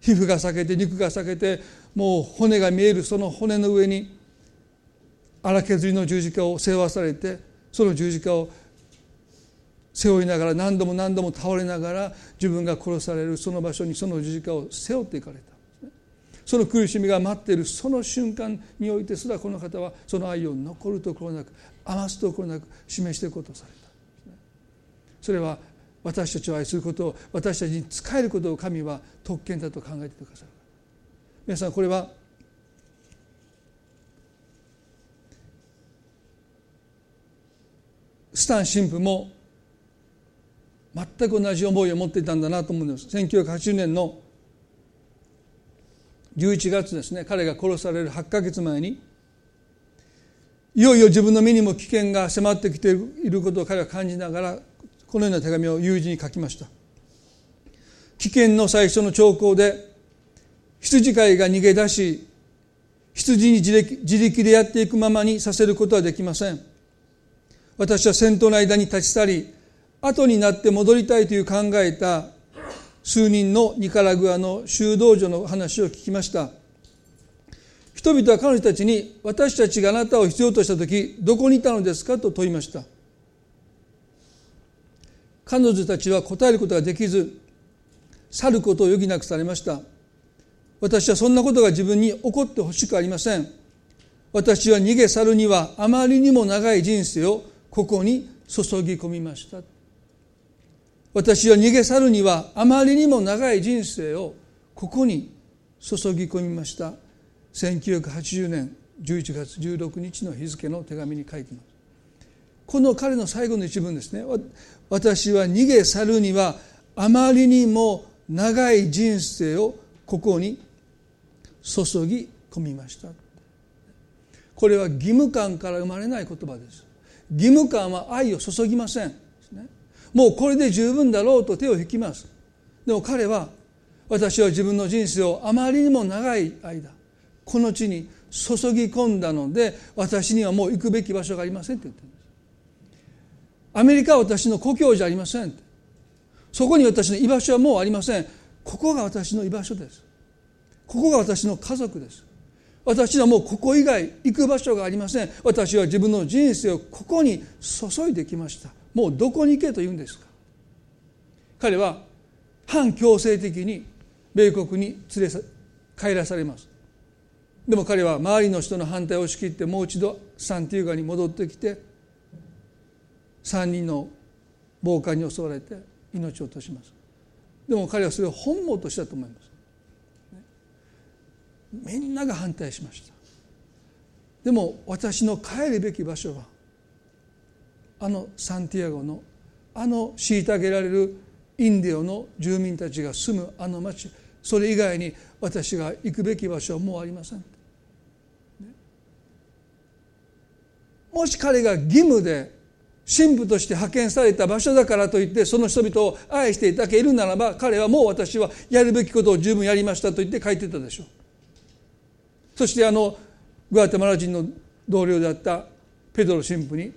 皮膚が裂けて肉が裂けてもう骨が見えるその骨の上に荒削りの十字架を背負わされてその十字架を背負いながら何度も何度も倒れながら自分が殺されるその場所にその十字架を背負っていかれた。その苦しみが待っているその瞬間においてすらこの方はその愛を残るところなく余すところなく示していくことをされた。それは私たちを愛することを私たちに仕えることを神は特権だと考えてくださる。皆さんこれはスタン神父も全く同じ思いを持っていたんだなと思うんです。1980年の11月ですね彼が殺される8か月前にいよいよ自分の身にも危険が迫ってきていることを彼は感じながらこのような手紙を友人に書きました。危険の最初の兆候で羊飼いが逃げ出し羊に自力でやっていくままにさせることはできません私は戦闘の間に立ち去り後になって戻りたいという考えた数人のニカラグアの修道女の話を聞きました。人々は彼女たちに私たちがあなたを必要とした時どこにいたのですかと問いました。彼女たちは答えることができず去ることを余儀なくされました。私はそんなことが自分に起こってほしくありません。私は逃げ去るにはあまりにも長い人生をここに注ぎ込みました。私は逃げ去るにはあまりにも長い人生をここに注ぎ込みました。1980年11月16日の日付の手紙に書いています。この彼の最後の一文ですね。私は逃げ去るにはあまりにも長い人生をここに注ぎ込みました。これは義務感から生まれない言葉です。義務感は愛を注ぎません。もうこれで十分だろうと手を引きます。でも彼は私は自分の人生をあまりにも長い間この地に注ぎ込んだので私にはもう行くべき場所がありませんって言ってるんです。アメリカは私の故郷じゃありませんそこに私の居場所はもうありません。ここが私の居場所です。ここが私の家族です。私はもうここ以外行く場所がありません。私は自分の人生をここに注いできました。もうどこに行けと言うんですか。彼は反強制的に米国に連れ帰らされます。でも彼は周りの人の反対を押し切ってもう一度サンティーガに戻ってきて3人の暴漢に襲われて命を落とします。でも彼はそれを本望としたと思います。みんなが反対しました。でも私の帰るべき場所はあのサンティアゴのあの虐げられるインディオの住民たちが住むあの町それ以外に私が行くべき場所はもうありません。もし彼が義務で神父として派遣された場所だからといってその人々を愛していただけるならば彼はもう私はやるべきことを十分やりましたと言って書いてたでしょう。そしてあのグアテマラ人の同僚であったペドロ神父に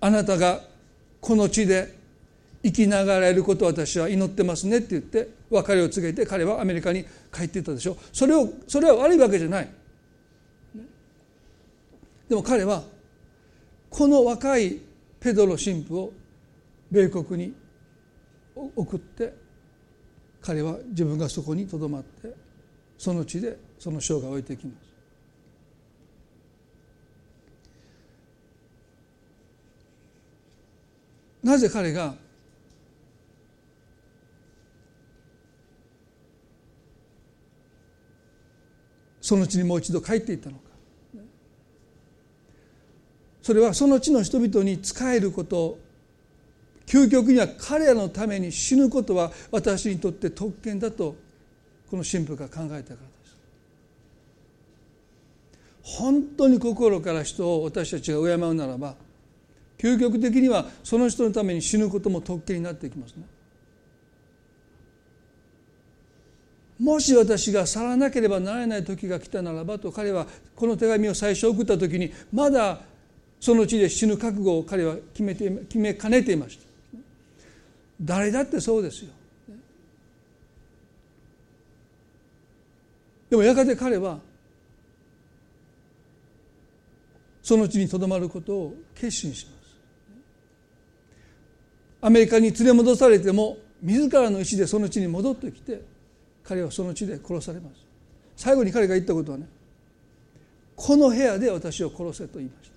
あなたがこの地で生きながらえることを私は祈ってますねって言って別れを告げて彼はアメリカに帰っていったでしょそれをそれは悪いわけじゃない。でも彼はこの若いペドロ神父を米国に送って彼は自分がそこにとどまってその地でその生涯を終えていきます。なぜ彼がその地にもう一度帰っていったのか。それはその地の人々に仕えること。究極には彼らのために死ぬことは私にとって特権だとこの神父が考えたからです本当に心から人を私たちが敬うならば究極的にはその人のために死ぬことも特権になっていきますね。もし私が去らなければならない時が来たならばと彼はこの手紙を最初送った時にまだその地で死ぬ覚悟を彼は決めて決めかねていました。誰だってそうですよ。でもやがて彼はその地にとどまることを決心します。アメリカに連れ戻されても自らの意思でその地に戻ってきて彼はその地で殺されます。最後に彼が言ったことはねこの部屋で私を殺せと言いました。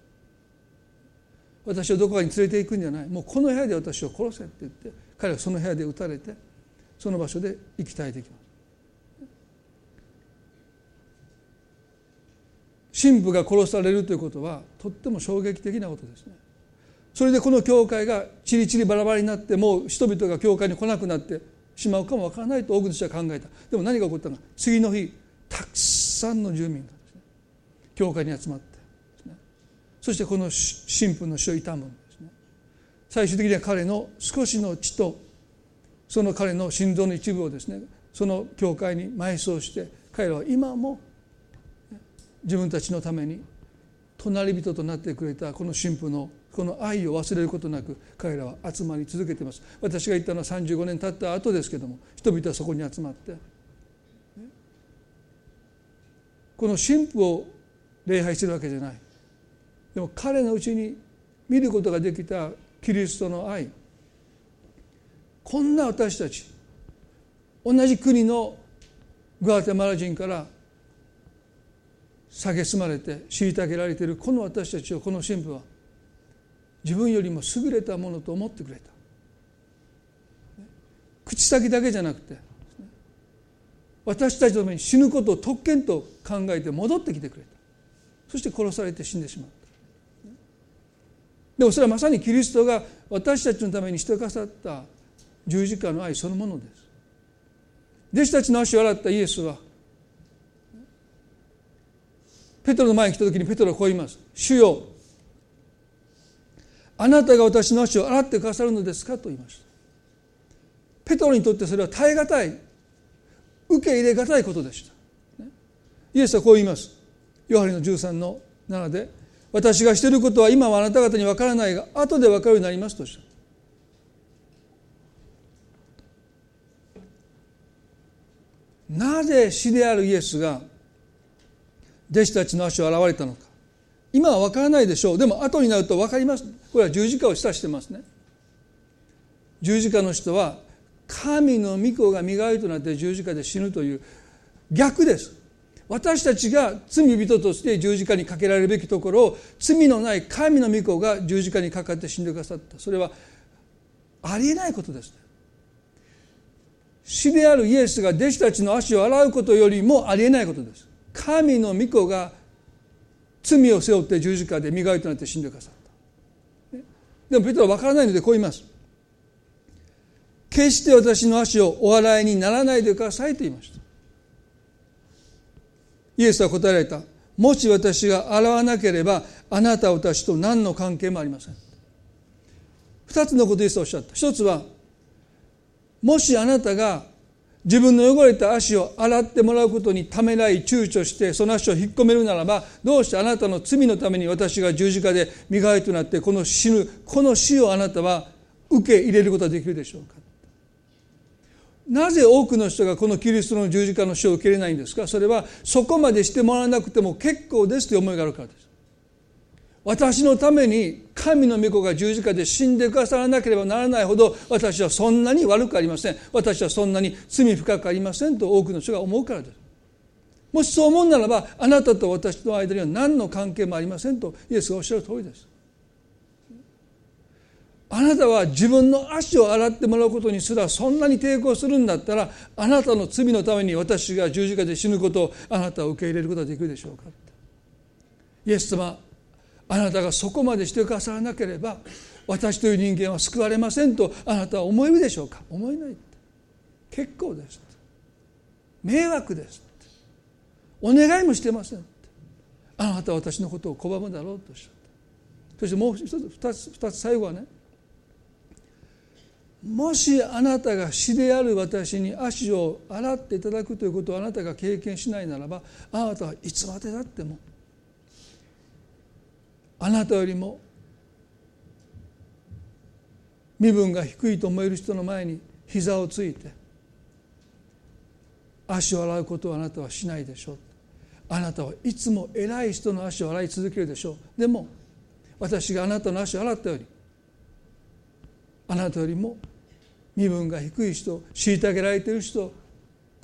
私をどこかに連れて行くんじゃない。もうこの部屋で私を殺せって言って彼はその部屋で撃たれてその場所で生き絶えていきます。神父が殺されるということはとっても衝撃的なことですね。それでこの教会がチリチリバラバラになってもう人々が教会に来なくなってしまうかもわからないと多くの人は考えた。でも何が起こったのか。次の日たくさんの住民がですね教会に集まってそしてこの神父の死を悼むんですね。最終的には彼の少しの血とその彼の心臓の一部をですねその教会に埋葬して彼らは今も自分たちのために隣人となってくれたこの神父のこの愛を忘れることなく彼らは集まり続けています。私が言ったのは35年経った後ですけども人々はそこに集まって。この神父を礼拝してるわけじゃない。でも彼のうちに見ることができたキリストの愛。こんな私たち同じ国のグアテマラ人から蔑まれて虐げられているこの私たちをこの神父は自分よりも優れたものと思ってくれた。口先だけじゃなくて私たちのために死ぬことを特権と考えて戻ってきてくれた。そして殺されて死んでしまうでもそれはまさにキリストが私たちのためにしてくださった十字架の愛そのものです。弟子たちの足を洗ったイエスはペトロの前に来た時にペトロはこう言います「主よあなたが私の足を洗ってくださるのですか?」と言いました。ペトロにとってそれは耐え難い受け入れ難いことでした。イエスはこう言います。ヨハネの13の7で私がしていることは今はあなた方に分からないが後で分かるようになりますとおっしゃるなぜ死であるイエスが弟子たちの足を洗われたのか。今は分からないでしょう。でも後になると分かります。これは十字架を示唆してますね。十字架の人は神の御子が身代わりとなって十字架で死ぬという逆です。私たちが罪人として十字架にかけられるべきところを罪のない神の御子が十字架にかかって死んでくださった。それはありえないことです。死であるイエスが弟子たちの足を洗うことよりもありえないことです。神の御子が罪を背負って十字架で身代わりとなって死んでくださった。でもペトロは分からないのでこう言います。決して私の足をお洗いにならないでくださいと言いました。イエスは答えられた。もし私が洗わなければあなた私と何の関係もありません。二つのことイエスはおっしゃった。一つはもしあなたが自分の汚れた足を洗ってもらうことにためらい躊躇してその足を引っ込めるならばどうしてあなたの罪のために私が十字架で身代わりとなってこの死ぬこの死をあなたは受け入れることができるでしょうか。なぜ多くの人がこのキリストの十字架の死を受け入れないんですか？それはそこまでしてもらわなくても結構ですという思いがあるからです。私のために神の御子が十字架で死んでくださらなければならないほど私はそんなに悪くありません。私はそんなに罪深くありませんと多くの人が思うからです。もしそう思うならばあなたと私の間には何の関係もありませんとイエスがおっしゃる通りです。あなたは自分の足を洗ってもらうことにすらそんなに抵抗するんだったらあなたの罪のために私が十字架で死ぬことをあなたは受け入れることができるでしょうか。イエス様あなたがそこまでしてくださらなければ私という人間は救われませんとあなたは思えるでしょうか？思えない結構です迷惑ですお願いもしてませんあなたは私のことを拒むだろうとおっしゃったそしてもう一つ二つ二つ最後はね。もしあなたが死である私に足を洗っていただくということをあなたが経験しないならばあなたはいつまでたってもあなたよりも身分が低いと思える人の前に膝をついて足を洗うことをあなたはしないでしょう。あなたはいつも偉い人の足を洗い続けるでしょう。でも私があなたの足を洗ったようにあなたよりも身分が低い人虐げられている人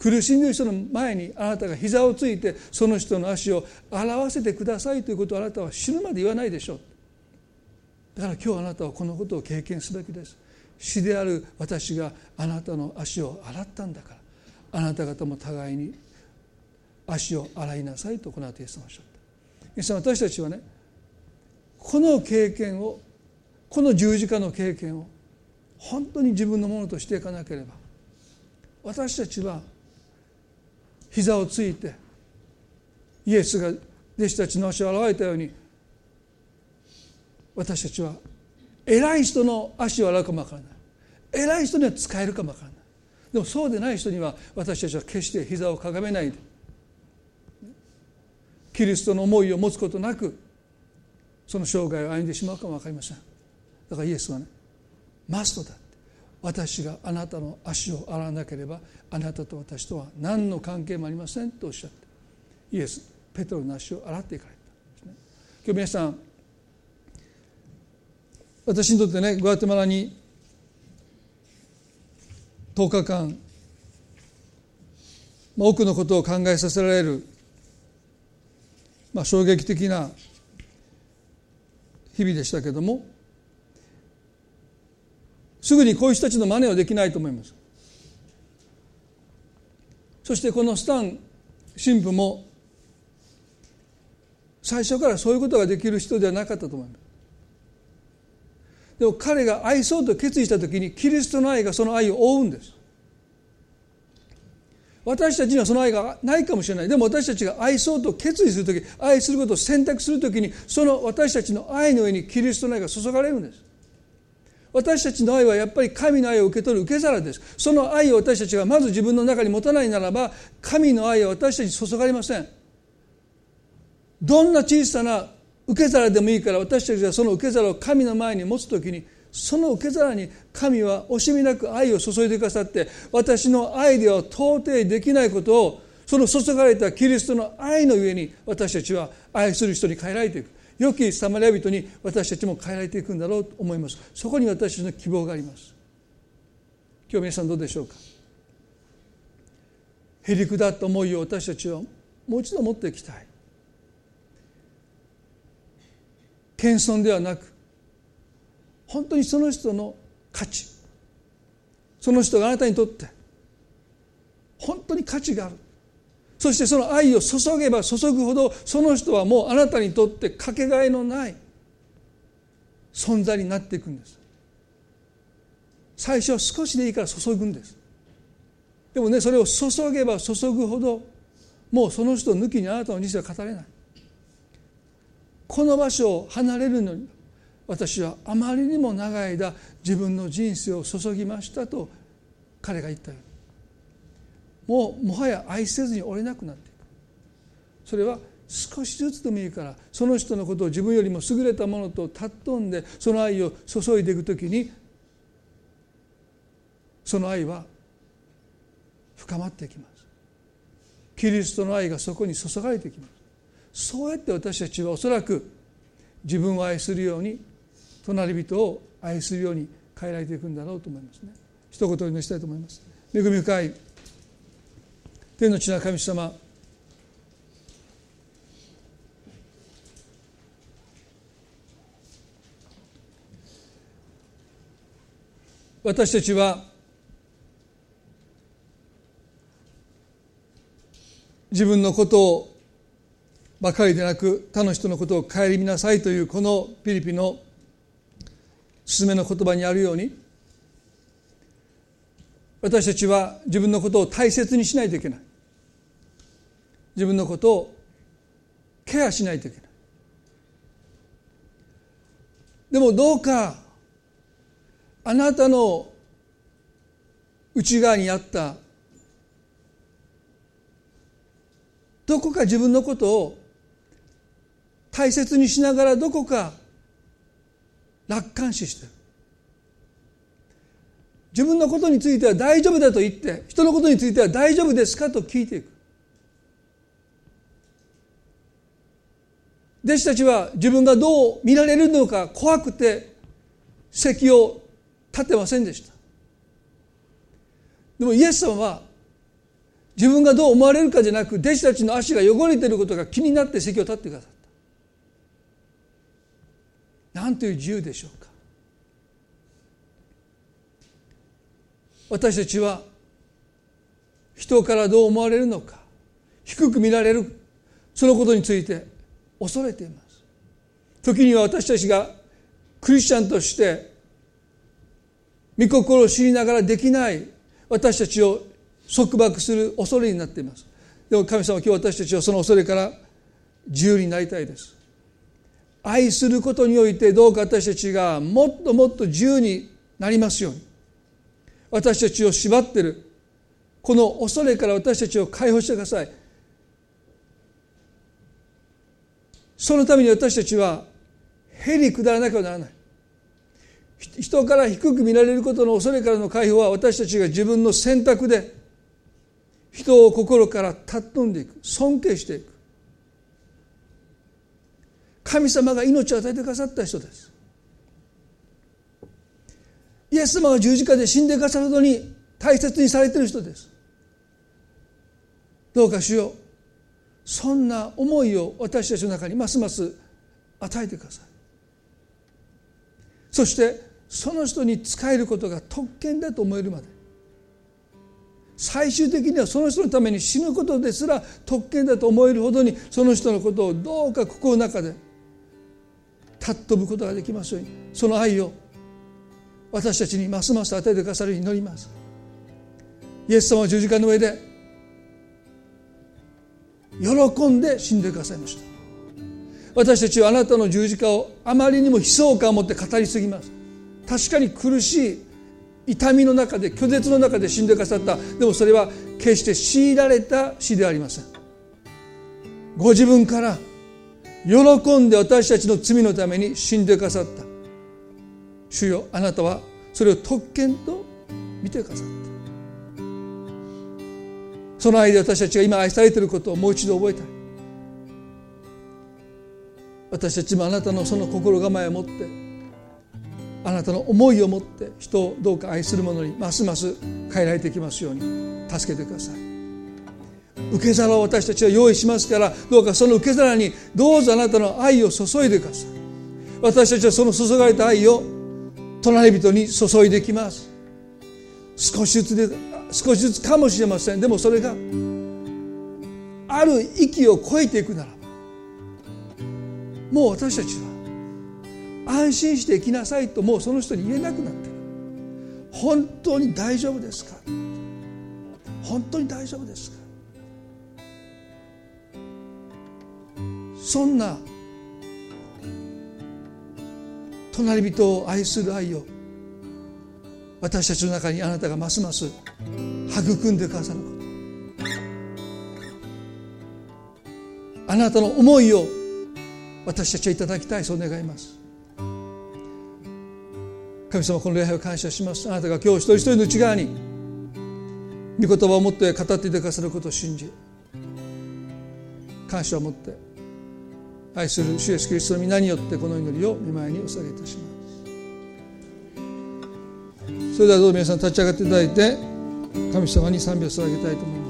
苦しんでいる人の前にあなたが膝をついてその人の足を洗わせてくださいということをあなたは死ぬまで言わないでしょう。だから今日あなたはこのことを経験すべきです。死である私があなたの足を洗ったんだから。あなた方も互いに足を洗いなさいとこの後イエス様おっしゃった。イエス様私たちはねこの経験をこの十字架の経験を本当に自分のものとしていかなければ私たちは膝をついてイエスが弟子たちの足を洗われたように私たちは偉い人の足を洗うかもわからない。偉い人には使えるかもわからない。でもそうでない人には私たちは決して膝をかがめないでキリストの思いを持つことなくその生涯を歩んでしまうかも分かりません。だからイエスはねマストだ。私があなたの足を洗わなければあなたと私とは何の関係もありませんとおっしゃってイエスペトロの足を洗っていかれたね。今日皆さん私にとってねグアテマラに10日間多くのことを考えさせられる、まあ、衝撃的な日々でしたけどもすぐにこういう人たちの真似はできないと思います。そしてこのスタン神父も最初からそういうことができる人ではなかったと思います。でも彼が愛そうと決意した時にキリストの愛がその愛を覆うんです。私たちにはその愛がないかもしれない。でも私たちが愛そうと決意する時愛することを選択する時にその私たちの愛の上にキリストの愛が注がれるんです。私たちの愛はやっぱり神の愛を受け取る受け皿です。その愛を私たちがまず自分の中に持たないならば神の愛は私たちに注がれません。どんな小さな受け皿でもいいから私たちがその受け皿を神の前に持つ時にその受け皿に神は惜しみなく愛を注いでくださって私の愛では到底できないことをその注がれたキリストの愛の上に私たちは愛する人に変えられていく。良きサマリア人に私たちも変えられていくんだろうと思います。そこに私たちの希望があります。今日皆さんどうでしょうか？へりくだった思いを私たちはもう一度持っていきたい。謙遜ではなく本当にその人の価値。その人があなたにとって本当に価値がある。そしてその愛を注げば注ぐほどその人はもうあなたにとってかけがえのない存在になっていくんです。最初は少しでいいから注ぐんです。でもねそれを注げば注ぐほどもうその人抜きにあなたの人生は語れない。この場所を離れるのに私はあまりにも長い間自分の人生を注ぎましたと彼が言ったように。もうもはや愛せずに折れなくなっていく。それは少しずつでもいいからその人のことを自分よりも優れたものと尊んでその愛を注いでいく時にその愛は深まっていきます。キリストの愛がそこに注がれていきます。そうやって私たちはおそらく自分を愛するように隣人を愛するように変えられていくんだろうと思いますね。一言お祈りしたいと思います。恵み深い天の地な神様。私たちは自分のことをばかりでなく他の人のことを顧みなさいというこのピリピの勧めの言葉にあるように私たちは自分のことを大切にしないといけない。自分のことをケアしないといけない。でもどうかあなたの内側にあったどこか自分のことを大切にしながらどこか楽観視してる。自分のことについては大丈夫だと言って人のことについては大丈夫ですかと聞いていく。弟子たちは自分がどう見られるのか怖くて席を立てませんでした。でもイエス様は自分がどう思われるかじゃなく弟子たちの足が汚れていることが気になって席を立ってくださった。何という自由でしょうか。私たちは人からどう思われるのか低く見られるそのことについて恐れています。時には私たちがクリスチャンとして御心を知りながらできない私たちを束縛する恐れになっています。でも神様今日私たちはその恐れから自由になりたいです。愛することにおいてどうか私たちがもっともっと自由になりますように。私たちを縛っている。この恐れから私たちを解放してください。そのために私たちはへり下らなければならない。人から低く見られることの恐れからの解放は私たちが自分の選択で人を心から尊んでいく。尊敬していく。神様が命を与えてくださった人です。イエス様が十字架で死んでくださるほどに大切にされている人です。どうかしようそんな思いを私たちの中にますます与えてください。そしてその人に仕えることが特権だと思えるまで最終的にはその人のために死ぬことですら特権だと思えるほどにその人のことをどうか心の中で尊ぶことができますように。その愛を私たちにますます与えてくださるように祈ります。イエス様は十字架の上で喜んで死んでくださいました。私たちはあなたの十字架をあまりにも悲壮感を持って語りすぎます。確かに苦しい痛みの中で拒絶の中で死んでくださった。でもそれは決して強いられた死ではありません。ご自分から喜んで私たちの罪のために死んでくださった。主よあなたはそれを特権と見てくださった。その間私たちが今愛されていることをもう一度覚えたい。私たちもあなたのその心構えを持ってあなたの思いを持って人をどうか愛する者にますます変えられていきますように助けてください。受け皿を私たちは用意しますからどうかその受け皿にどうぞあなたの愛を注いでください。私たちはその注がれた愛を隣人に注いできます。少しずつで少しずつかもしれません。でもそれがある域を超えていくならばもう私たちは安心して生きなさいともうその人に言えなくなってる。本当に大丈夫ですか？本当に大丈夫ですか？そんな隣人を愛する愛を私たちの中にあなたがますます育んでくださること。あなたの思いを私たちはいただきたいそう願います。神様この礼拝を感謝します。あなたが今日一人一人の内側に御言葉を持って語っていてくださることを信じ感謝を持って愛する主イエスキリストの皆によってこの祈りを御前にお捧げいたします。それではどうぞ皆さん立ち上がっていただいて神様に賛美を捧げたいと思います。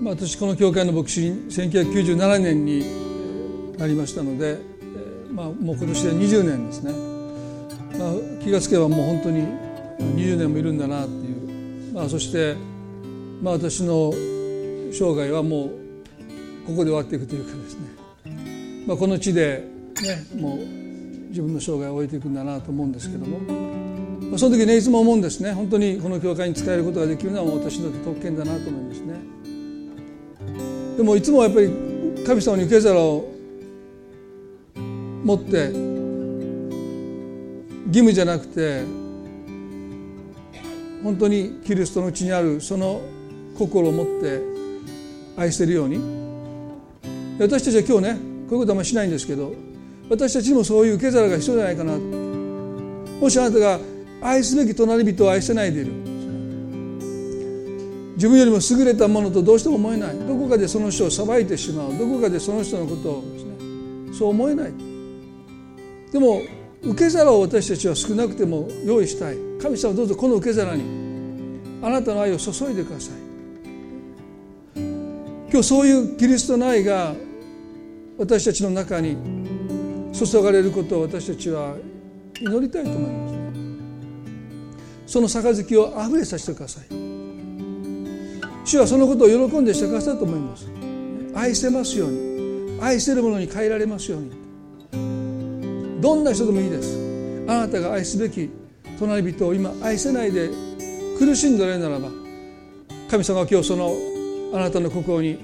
まあ、私この教会の牧師に1997年になりましたので、まあ、もう今年で20年ですね、まあ、気がつけばもう本当に20年もいるんだなっていう、まあ、そして、まあ、私の生涯はもうここで終わっていくというかですね、まあ、この地で、ね、もう自分の生涯を終えていくんだなと思うんですけども、まあ、その時ねいつも思うんですね。本当にこの教会に使えることができるのは私の特権だなと思いますね。でもいつもやっぱり神様に受け皿を持って義務じゃなくて本当にキリストのうちにあるその心を持って愛せるように。私たちは今日ねこういうことはあんまりしないんですけど私たちにもそういう受け皿が必要じゃないかな。もしあなたが愛すべき隣人を愛せないでいる。自分よりも優れたものとどうしても思えない。どこかでその人を裁いてしまう。どこかでその人のことをですねそう思えない。でも受け皿を私たちは少なくても用意したい。神様どうぞこの受け皿にあなたの愛を注いでください。今日そういうキリストの愛が私たちの中に注がれることを私たちは祈りたいと思います。その杯をあふれさせてください。主はそのことを喜んでしてくださると思います。愛せますように。愛せるものに変えられますように。どんな人でもいいです。あなたが愛すべき隣人を今愛せないで苦しんでおられるならば神様は今日そのあなたの心に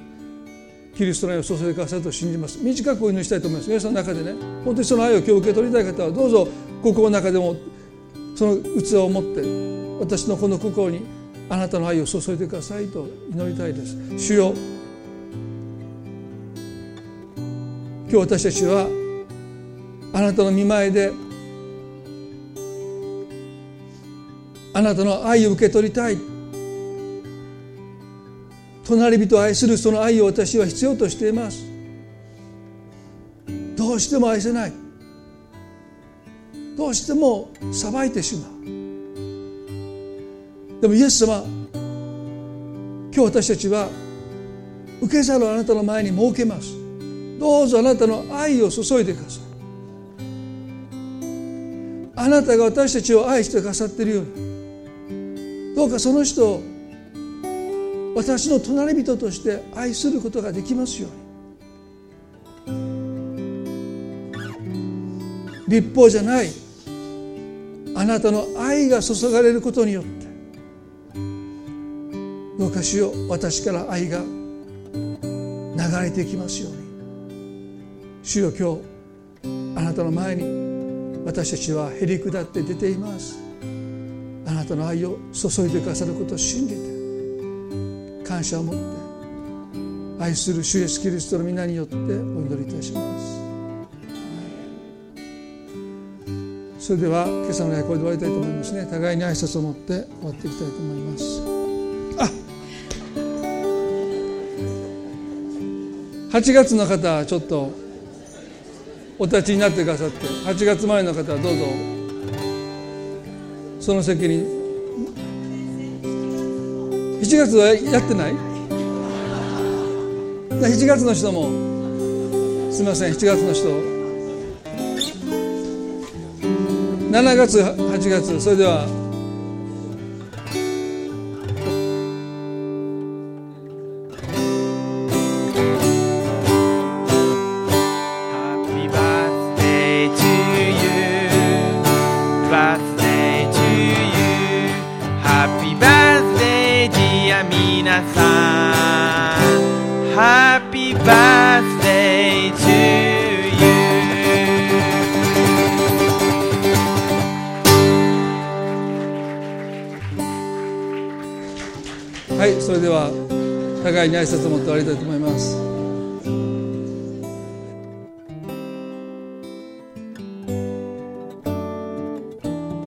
キリストの愛を注いでくださると信じます。短くお祈りしたいと思います。皆さんの中でね本当にその愛を今日受け取りたい方はどうぞ心の中でもその器を持って私のこの心にあなたの愛を注いでくださいと祈りたいです。主よ今日私たちはあなたの見前であなたの愛を受け取りたい。隣人を愛するその愛を私は必要としています。どうしても愛せない。どうしても裁いてしまう。でもイエス様今日私たちは受け皿をあなたの前に設けます。どうぞあなたの愛を注いでください。あなたが私たちを愛してくださっているようにどうかその人を私の隣人として愛することができますように。立法じゃないあなたの愛が注がれることによってどうかしよう私から愛が流れていきますように。主よ今日あなたの前に私たちはへり下って出ています。あなたの愛を注いでくださることを信じて感謝を持って愛する主イエスキリストの皆によってお祈りいたします。それでは今朝の役これで終わりたいと思いますね。互いに挨拶を持って終わっていきたいと思います。8月の方はちょっとお立ちになってくださって8月前の方はどうぞ。その席に7月はやってない？7月の人も。すみません7月の人。7月8月。それでは